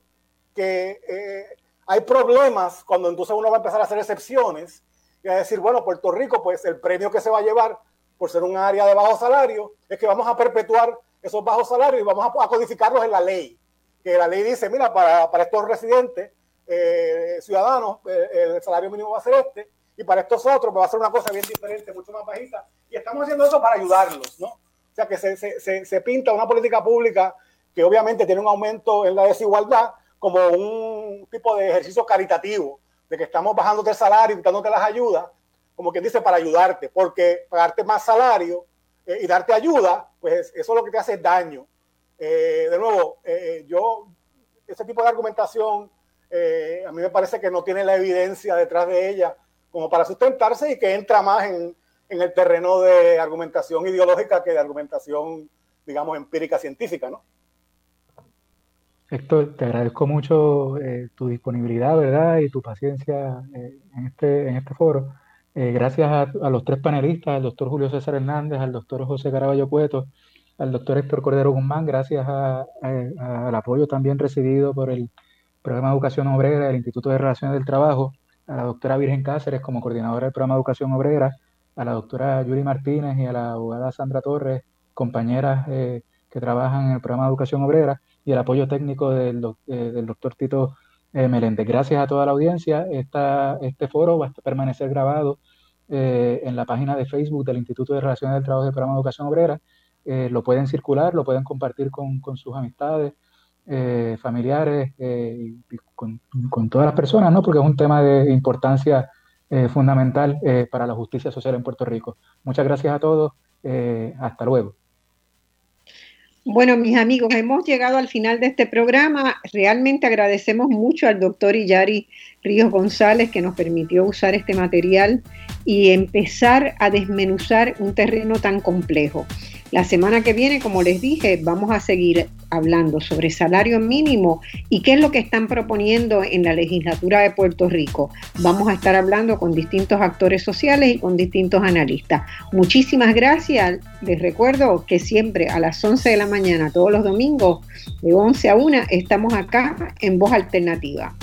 [SPEAKER 6] que, hay problemas cuando entonces uno va a empezar a hacer excepciones y a decir, bueno, Puerto Rico, pues el premio que se va a llevar por ser un área de bajo salario, es que vamos a perpetuar esos bajos salarios y vamos a, codificarlos en la ley. Que la ley dice, mira, para, para estos residentes eh, ciudadanos, eh, el salario mínimo va a ser este, y para estos otros va a ser una cosa bien diferente, mucho más bajita. Y estamos haciendo eso para ayudarlos, ¿no? O sea, que se, se, se pinta una política pública que obviamente tiene un aumento en la desigualdad como un tipo de ejercicio caritativo, de que estamos bajándote el salario, quitándote las ayudas, como quien dice, para ayudarte, porque pagarte más salario eh, y darte ayuda, pues eso lo que te hace daño. Eh, de nuevo, eh, yo, ese tipo de argumentación, a mí me parece que no tiene la evidencia detrás de ella como para sustentarse y que entra más en el terreno de argumentación ideológica que de argumentación, digamos, empírica científica, ¿no?
[SPEAKER 3] Héctor, te agradezco mucho tu disponibilidad, ¿verdad? Y tu paciencia en, este, en este foro. Eh, gracias a, los tres panelistas, al doctor Julio César Hernández, al doctor José Caraballo Cueto al doctor Héctor Cordero Guzmán, gracias al apoyo también recibido por el programa de educación obrera del Instituto de Relaciones del Trabajo, a la doctora Virgen Cáceres como coordinadora del programa de educación obrera, a la doctora Yuri Martínez y a la abogada Sandra Torres, compañeras eh, que trabajan en el programa de educación obrera, y el apoyo técnico del, eh, del doctor Tito eh, Meléndez. Gracias a toda la audiencia. Esta, este foro va a permanecer grabado en la página de Facebook del Instituto de Relaciones del Trabajo del programa de educación obrera. lo pueden circular, lo pueden compartir con, sus amistades, familiares y, con, con, todas las personas, ¿no? porque es un tema de importancia eh, fundamental eh, para la justicia social en Puerto Rico. Muchas gracias a todos. Eh, hasta luego.
[SPEAKER 1] Bueno, mis amigos, hemos llegado al final de este programa. Realmente agradecemos mucho al doctor Iyari Ríos González que nos permitió usar este material y empezar a desmenuzar un terreno tan complejo. La semana que viene, como les dije, vamos a seguir hablando sobre salario mínimo y qué es lo que están proponiendo en la legislatura de Puerto Rico. Vamos a estar hablando con distintos actores sociales y con distintos analistas. Muchísimas gracias. Les recuerdo que siempre a las 11 de la mañana, todos los domingos, de 11 a 1, estamos acá en Voz Alternativa.